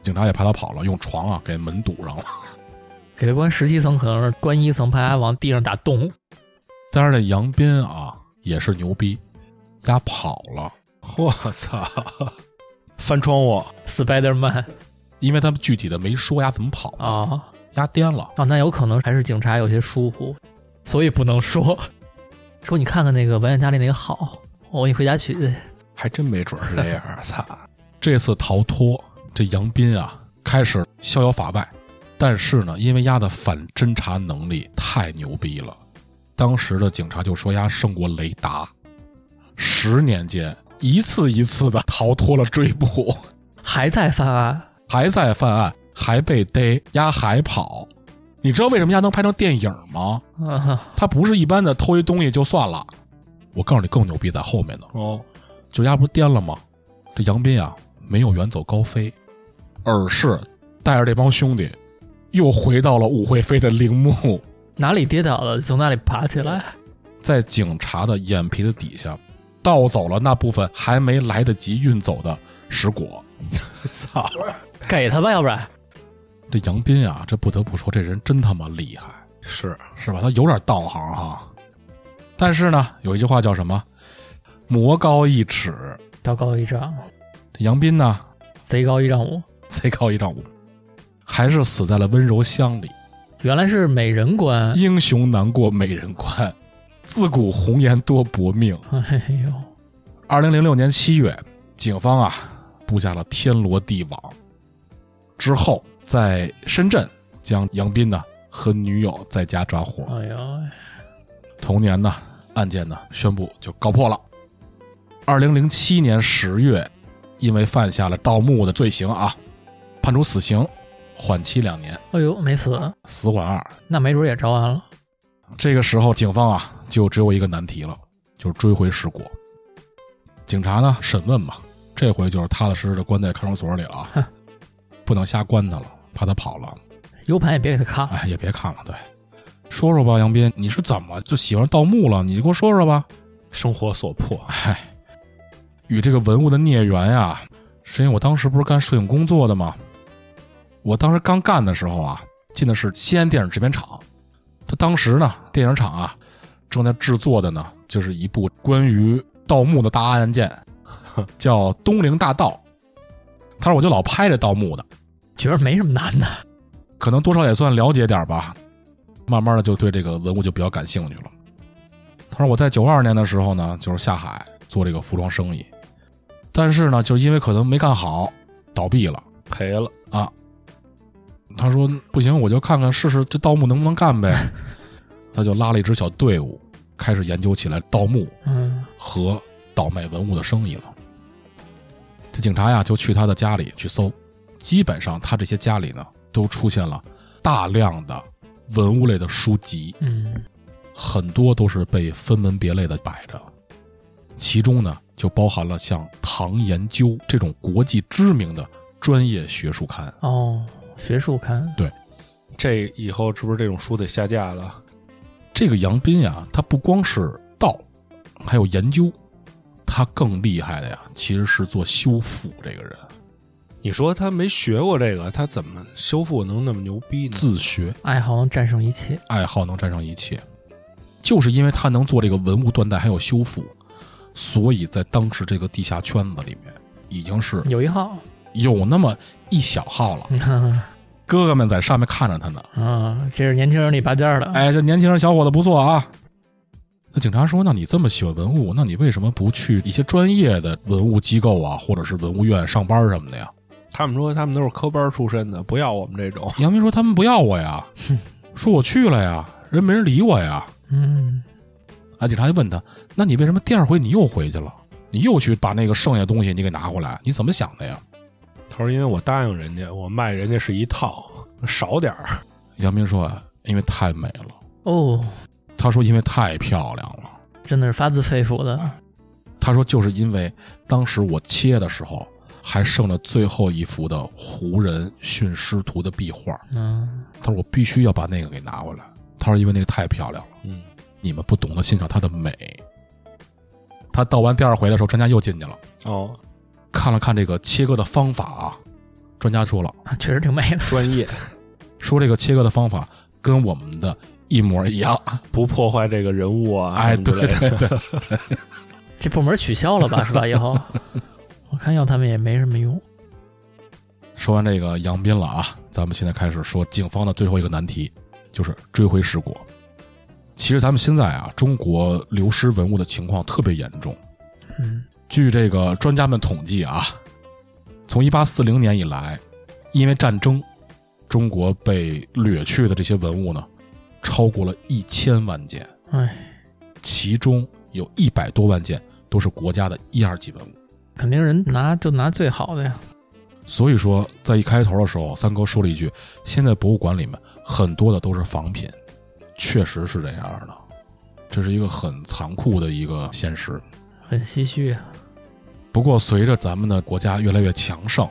警察也怕他跑了，用床啊给门堵上了。给他关十七层，可能是关一层，怕他往地上打洞。但是这杨斌啊也是牛逼，丫跑了，我操，<laughs> 翻窗户，Spiderman 因为他们具体的没说丫怎么跑，啊丫颠了。啊，那有可能还是警察有些疏忽，所以不能说。说你看看那个文件夹里那个好，我给你回家取去。还真没准是这样。操，这次逃脱，这杨斌啊开始逍遥法外，但是呢，因为丫的反侦查能力太牛逼了，当时的警察就说丫胜过雷达。十年间，一次一次的逃脱了追捕，还在犯案，还在犯案，还被逮，丫还跑。你知道为什么丫能拍成电影吗？啊，他不是一般的偷一东西就算了，我告诉你更牛逼在后面呢。哦，就丫不是颠了吗？这杨斌啊，没有远走高飞，而是带着这帮兄弟，又回到了武惠妃的陵墓，哪里跌倒了从哪里爬起来。在警察的眼皮子底下，盗走了那部分还没来得及运走的石果。<laughs> 操，给他吧，要不然这杨斌啊，这不得不说，这人真他妈厉害，是是吧？他有点道行哈。但是呢，有一句话叫什么？魔高一尺。道高一丈，这杨斌呢，贼高一丈五。<laughs> 贼高一丈五，还是死在了温柔乡里。原来是美人关。英雄难过美人关，自古红颜多薄命。哎呦，二零零六年七月，警方啊布下了天罗地网，之后在深圳将杨斌呢和女友在家抓获。哎呦，同年呢，案件呢宣布就告破了。二零零七年十月，因为犯下了盗墓的罪行啊，判处死刑，缓期两年，哎呦，没死，死缓二。那没准也招安了。这个时候，警方啊就只有一个难题了，就是追回尸骨。警察呢审问嘛，这回就是踏踏实实的关在看守所里了啊，不能瞎关他了，怕他跑了。U 盘也别给他看了，哎，也别看了，对，说说吧，杨斌，你是怎么就喜欢盗墓了？你给我说说吧。生活所迫，哎，与这个文物的孽缘呀，是因为我当时不是干摄影工作的吗？我当时刚干的时候啊，进的是西安电影制片厂。他当时呢，电影厂啊正在制作的呢，就是一部关于盗墓的大案件，<laughs> 叫《东陵大盗》。他说我就老拍这盗墓的，觉得没什么难的。可能多少也算了解点吧，慢慢的就对这个文物就比较感兴趣了。他说我在九二年的时候呢，就是下海做这个服装生意，但是呢，就因为可能没干好，倒闭了赔了，啊。他说不行，我就看看试试这盗墓能不能干呗。<laughs> 他就拉了一支小队伍，开始研究起来盗墓嗯，和倒卖文物的生意了。这警察呀，就去他的家里去搜，基本上他这些家里呢，都出现了大量的文物类的书籍，嗯，很多都是被分门别类的摆着，其中呢，就包含了像《唐研究》这种国际知名的专业学术刊。哦，学术刊对，这以后是不是这种书得下架了？这个杨斌呀，他不光是道，还有研究，他更厉害的呀，其实是做修复这个人，你说他没学过这个，他怎么修复能那么牛逼呢？自学。爱好能战胜一切。爱好能战胜一切，就是因为他能做这个文物断代还有修复，所以在当时这个地下圈子里面，已经是有一号，有那么一小号了。嗯，<laughs> 哥哥们在上面看着他呢。啊这是年轻人里拔尖儿的。，哎，这年轻人小伙子不错啊。那警察说：“那你这么喜欢文物，那你为什么不去一些专业的文物机构啊，或者是文物院上班什么的呀他们说他们都是科班出身的，不要我们这种。<laughs> ”杨明说：“他们不要我呀，<laughs> 说我去了呀，人没人理我呀。”嗯，啊，警察就问他：“那你为什么第二回你又回去了？你又去把那个剩下东西你给拿回来？你怎么想的呀他说因为我答应人家，我卖人家是一套，少点儿。<laughs> ”杨明说：“啊，因为太美了。哦，”他说：“因为太漂亮了。真的是发自肺腑的。”他说：“就是因为当时我切的时候还剩了最后一幅的胡人训师图的壁画，嗯，他说我必须要把那个给拿回来。他说因为那个太漂亮了，嗯，你们不懂得欣赏它的美。”他倒完第二回的时候，专家又进去了，哦，看了看这个切割的方法啊，专家说了。啊确实挺美的。专业，<laughs> 说这个切割的方法跟我们的一模一样。不破坏这个人物啊。哎，对对对，<laughs> 这部门取消了吧？是吧？以后我看要他们也没什么用。说完这个杨斌了啊，咱们现在开始说警方的最后一个难题，就是追回尸果。其实咱们现在啊，中国流失文物的情况特别严重。嗯，据这个专家们统计啊，从一八四零年以来，因为战争，中国被掠去的这些文物呢，超过了一千万件，哎，其中有一百多万件都是国家的一二级文物。肯定人拿就拿最好的呀。所以说，在一开头的时候，三哥说了一句：“现在博物馆里面很多的都是仿品。”确实是这样的，这是一个很残酷的一个现实。很唏嘘啊。不过，随着咱们的国家越来越强盛，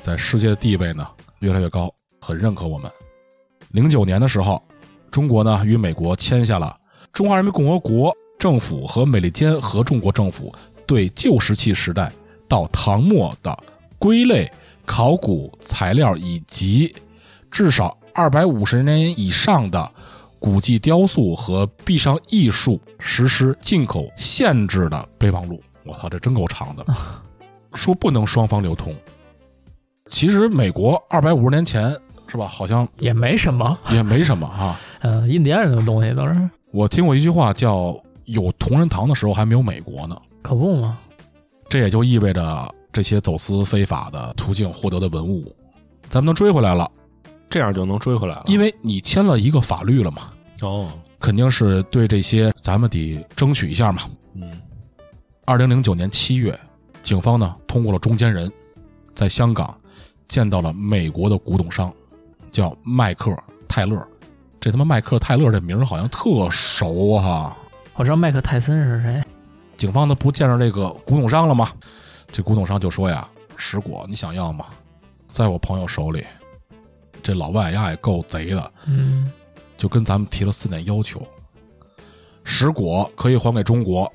在世界的地位呢越来越高，很认可我们。零九年的时候，中国呢与美国签下了《中华人民共和国政府和美利坚合众国政府对旧石器时代到唐末的龟类、考古材料以及至少二百五十年以上的古迹雕塑和壁上艺术实施进口限制的备忘录。我操，这真够长的！说不能双方流通。其实美国二百五十年前是吧？好像也没什么，也没什么哈。嗯，印第安人的东西都是，我听过一句话叫“有同仁堂的时候还没有美国呢可不嘛。”，这也就意味着这些走私非法的途径获得的文物，咱们能追回来了，这样就能追回来了。因为你签了一个法律了嘛，哦，肯定是对这些咱们得争取一下嘛。嗯，二零零九年七月，警方呢通过了中间人，在香港见到了美国的古董商，叫迈克泰勒。这他妈迈克泰勒这名儿好像特熟哈、我知道麦克泰森是谁，警方呢不见着这个古董商了吗？这古董商就说呀：“石果你想要吗？在我朋友手里。”这老外呀也够贼的，嗯，就跟咱们提了四点要求：石果可以还给中国，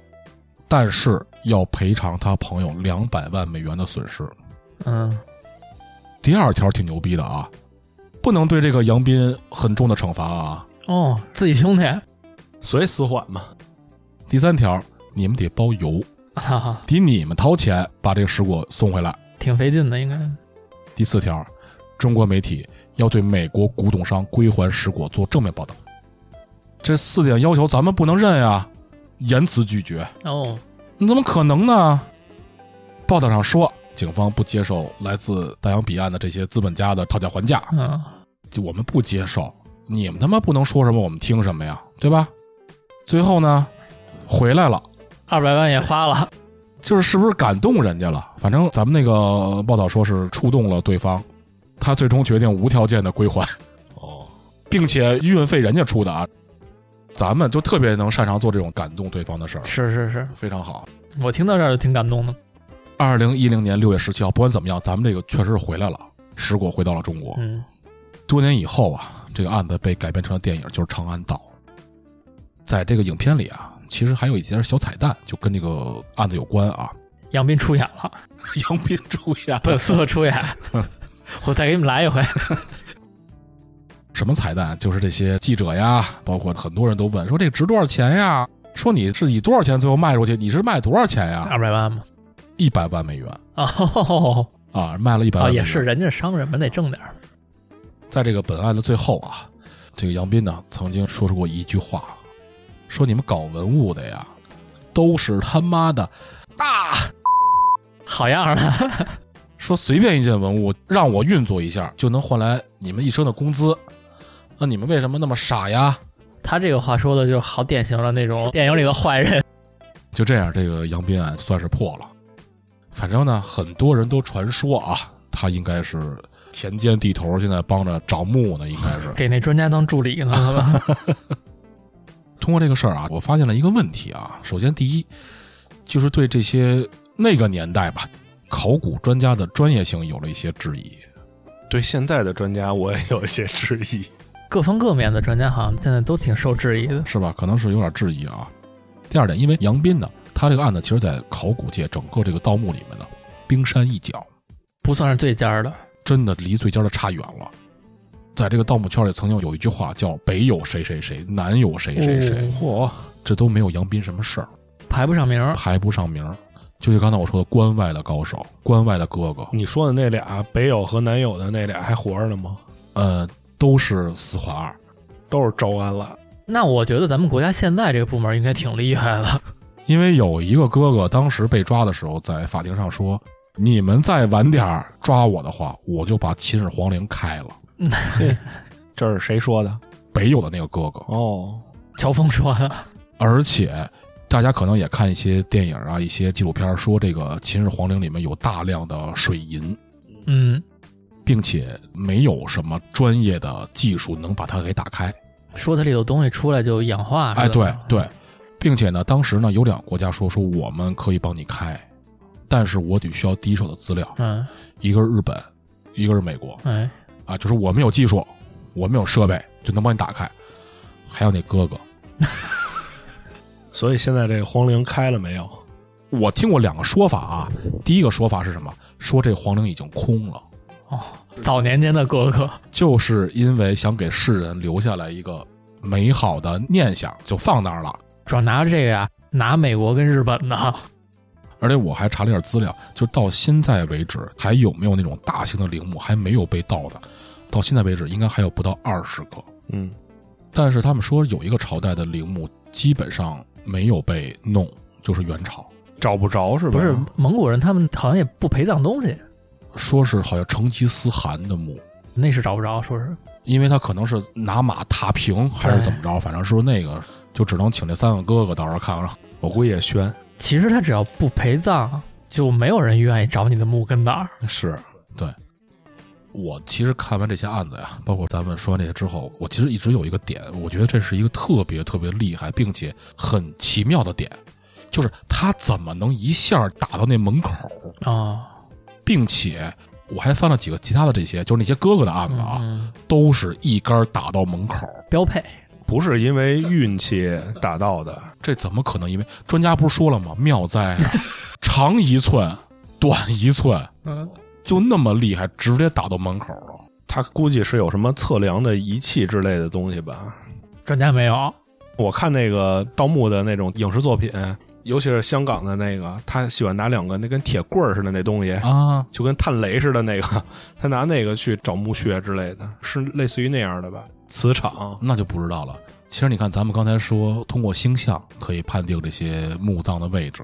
但是要赔偿他朋友两百万美元的损失。嗯，第二条挺牛逼的啊，不能对这个杨斌很重的惩罚啊。哦，自己兄弟，随死缓嘛。第三条，你们得包邮，<laughs> 哈哈，得你们掏钱把这个石果送回来。挺费劲的，应该。第四条，中国媒体要对美国古董商归还石果做正面报道。这四点要求咱们不能认呀，严词拒绝。哦，你怎么可能呢？报道上说，警方不接受来自大洋彼岸的这些资本家的讨价还价，嗯，就我们不接受，你们他妈不能说什么，我们听什么呀，对吧？最后呢，回来了，二百万也花了，<laughs> 就是是不是感动人家了？反正咱们那个报道说是触动了对方，他最终决定无条件的归还，哦，并且运费人家出的啊。咱们就特别能擅长做这种感动对方的事儿，是是是，非常好。我听到这儿就挺感动的。二零一零年六月十七号，不管怎么样，咱们这个确实是回来了，石果回到了中国。嗯，多年以后啊，这个案子被改编成了电影，就是《长安岛》。在这个影片里啊，其实还有一些小彩蛋，就跟这个案子有关啊。杨斌出演了，杨斌出演本色出演，<laughs> 我再给你们来一回。什么彩蛋？就是这些记者呀，包括很多人都问说这值多少钱呀？说你是以多少钱最后卖出去？你是卖多少钱呀？二百万吗？一百万美元哦，啊，卖了一百万哦，也是，人家商人们得挣点。在这个本案的最后啊，这个杨斌呢曾经说出过一句话，说你们搞文物的呀，都是他妈的大。<laughs> 好样的，说随便一件文物让我运作一下就能换来你们一生的工资，那你们为什么那么傻呀？他这个话说的就好典型的那种电影里的坏人。就这样，这个杨斌案算是破了。反正呢，很多人都传说啊，他应该是田间地头，现在帮着找墓呢，应该是。给那专家当助理呢，<laughs> 通过这个事儿啊，我发现了一个问题啊。首先，第一，就是对这些那个年代吧，考古专家的专业性有了一些质疑。对现在的专家我也有一些质疑。各方各面的专家好像现在都挺受质疑的。是吧？可能是有点质疑啊。第二点，因为杨斌呢，他这个案子其实在考古界整个这个盗墓里面呢，冰山一角，不算是最尖儿的，真的离最尖的差远了。在这个盗墓圈里，曾经有一句话叫“北有谁谁谁，南有谁谁谁”，嚯，这都没有杨斌什么事儿，排不上名儿。排不上名儿。就是刚才我说的关外的高手，关外的哥哥，你说的那俩北有和南有的那俩还活着呢吗？呃，都是四环二。都是招安了。那我觉得咱们国家现在这个部门应该挺厉害的。因为有一个哥哥当时被抓的时候，在法庭上说：“你们再晚点儿抓我的话，我就把秦始皇陵开了。<laughs> 这是谁说的？”北有的那个哥哥，哦，乔峰说的，而且大家可能也看一些电影啊、一些纪录片，说这个秦始皇陵里面有大量的水银，嗯，并且没有什么专业的技术能把它给打开。说它里头东西出来就氧化。哎，对对，并且呢，当时呢有两个国家说说我们可以帮你开，但是我得需要第一手的资料，嗯，一个是日本，一个是美国。哎，啊，就是我们有技术，我们有设备就能帮你打开。还有那哥哥，<laughs> 所以现在这个皇陵开了没有？我听过两个说法啊，第一个说法是什么？说这皇陵已经空了。哦，早年间的哥哥，就是因为想给世人留下来一个美好的念想，就放那儿了。主要拿着这个呀，拿美国跟日本的。而且我还查了点资料，就到现在为止，还有没有那种大型的陵墓还没有被盗的？到现在为止，应该还有不到二十个。嗯，但是他们说有一个朝代的陵墓基本上没有被弄，就是元朝，找不着是吧？不是蒙古人，他们好像也不陪葬东西，说是好像成吉思汗的墓，那是找不着，说是因为他可能是拿马踏平还是怎么着，反正说那个就只能请这三个哥哥到时候看看。我估计也悬。其实他只要不陪葬，就没有人愿意找你的墓跟哪儿。是，对。我其实看完这些案子呀，包括咱们说完这些之后，我其实一直有一个点，我觉得这是一个特别特别厉害，并且很奇妙的点，就是他怎么能一下打到那门口，啊并且我还翻了几个其他的这些，就是那些哥哥的案子啊，嗯，都是一杆打到门口，标配。不是因为运气打到的，这怎么可能？因为专家不是说了吗？妙哉啊，长一寸，短一寸，嗯，就那么厉害，直接打到门口了。他估计是有什么测量的仪器之类的东西吧。专家没有。我看那个盗墓的那种影视作品，尤其是香港的那个，他喜欢拿两个那跟铁棍儿似的那东西，啊，就跟探雷似的那个，他拿那个去找墓穴之类的，是类似于那样的吧？磁场，那就不知道了。其实你看，咱们刚才说通过星象可以判定这些墓葬的位置，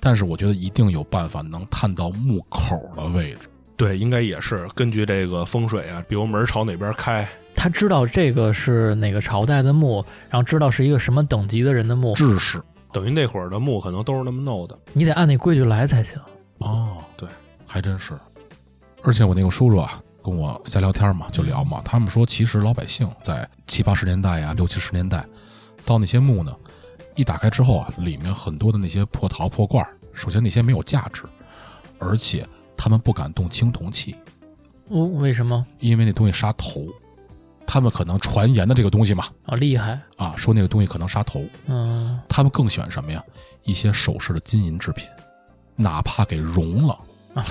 但是我觉得一定有办法能探到墓口的位置。对，应该也是根据这个风水啊，比如门朝哪边开，他知道这个是哪个朝代的墓，然后知道是一个什么等级的人的墓，知识等于那会儿的墓可能都是那么弄的。你得按那规矩来才行。哦，对，还真是。而且我那个叔叔啊，跟我瞎聊天嘛，就聊嘛，他们说其实老百姓在七八十年代呀、六七十年代，到那些墓呢，一打开之后啊，里面很多的那些破陶破罐儿，首先那些没有价值，而且他们不敢动青铜器，哦，为什么？因为那东西杀头。他们可能传言的这个东西嘛，哦，厉害。啊，说那个东西可能杀头，嗯，他们更喜欢什么呀？一些首饰的金银制品，哪怕给熔了，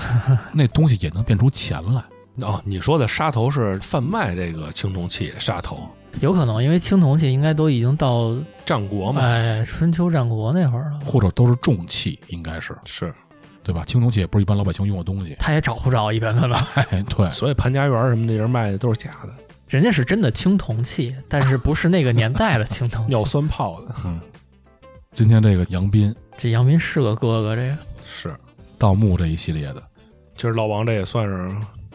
<laughs> 那东西也能变出钱来。哦，你说的杀头是贩卖这个青铜器杀头，有可能，因为青铜器应该都已经到战国嘛，哎春秋战国那会儿了，或者都是重器，应该是是，对吧？青铜器也不是一般老百姓用的东西。他也找不着一般的吧。哎，对，所以潘家园什么那人卖的都是假的，人家是真的青铜器，但是不是那个年代的青铜器。尿酸泡的，嗯。今天这个杨斌这杨斌是个哥哥，这个是。盗墓这一系列的，其实老王这也算是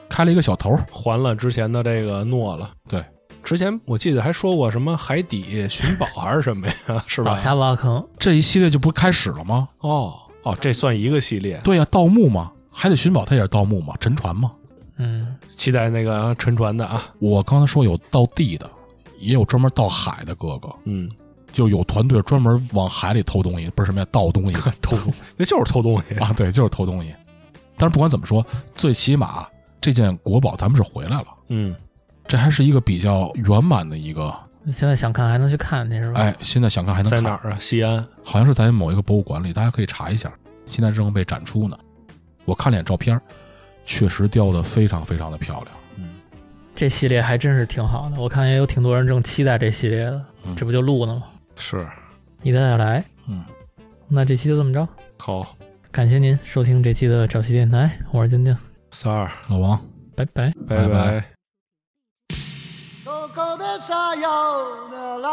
开了一个小头，还了之前的这个诺了。对，之前我记得还说过什么海底寻宝还是什么呀，是吧老？瞎挖坑。这一系列就不开始了吗？哦哦，这算一个系列，对呀、盗墓嘛，海底寻宝它也是盗墓嘛，沉船嘛。嗯，期待那个沉船的啊。我刚才说有盗地的，也有专门盗海的哥哥，嗯，就有团队专门往海里偷东西，不是什么呀，盗东西 <laughs> 偷，那就是偷东西。啊，对，就是偷东西。但是不管怎么说，最起码这件国宝咱们是回来了，嗯，这还是一个比较圆满的一个。现在想看还能去看去是吧？哎，现在想看还能看在哪？儿啊？西安。好像是在某一个博物馆里，大家可以查一下，现在正被展出呢。我看了眼照片，确实雕的非常非常的漂亮。这系列还真是挺好的，我看也有挺多人正期待这系列的，嗯这不就录呢吗？是，一代代来。嗯，那这期就这么着，好，感谢您收听这期的早期电台，我是晶晶，三二，老王，拜拜。拜拜拜ここでさよなら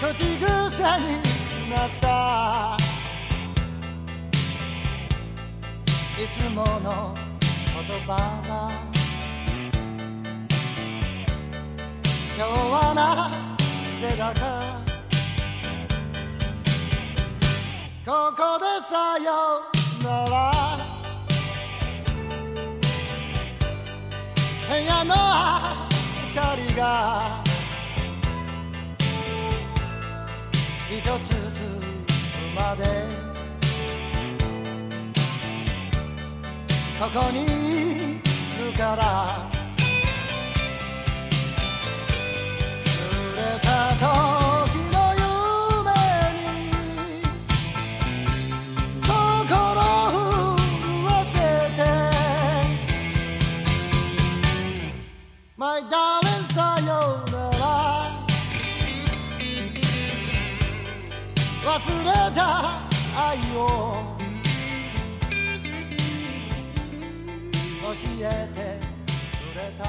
口癖になったいつもの言葉が今日はなぜだかここでさよなら部屋の明かりが一つずつまでここにいるから。濡れた時た愛を。教えてくれた。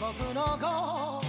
僕の声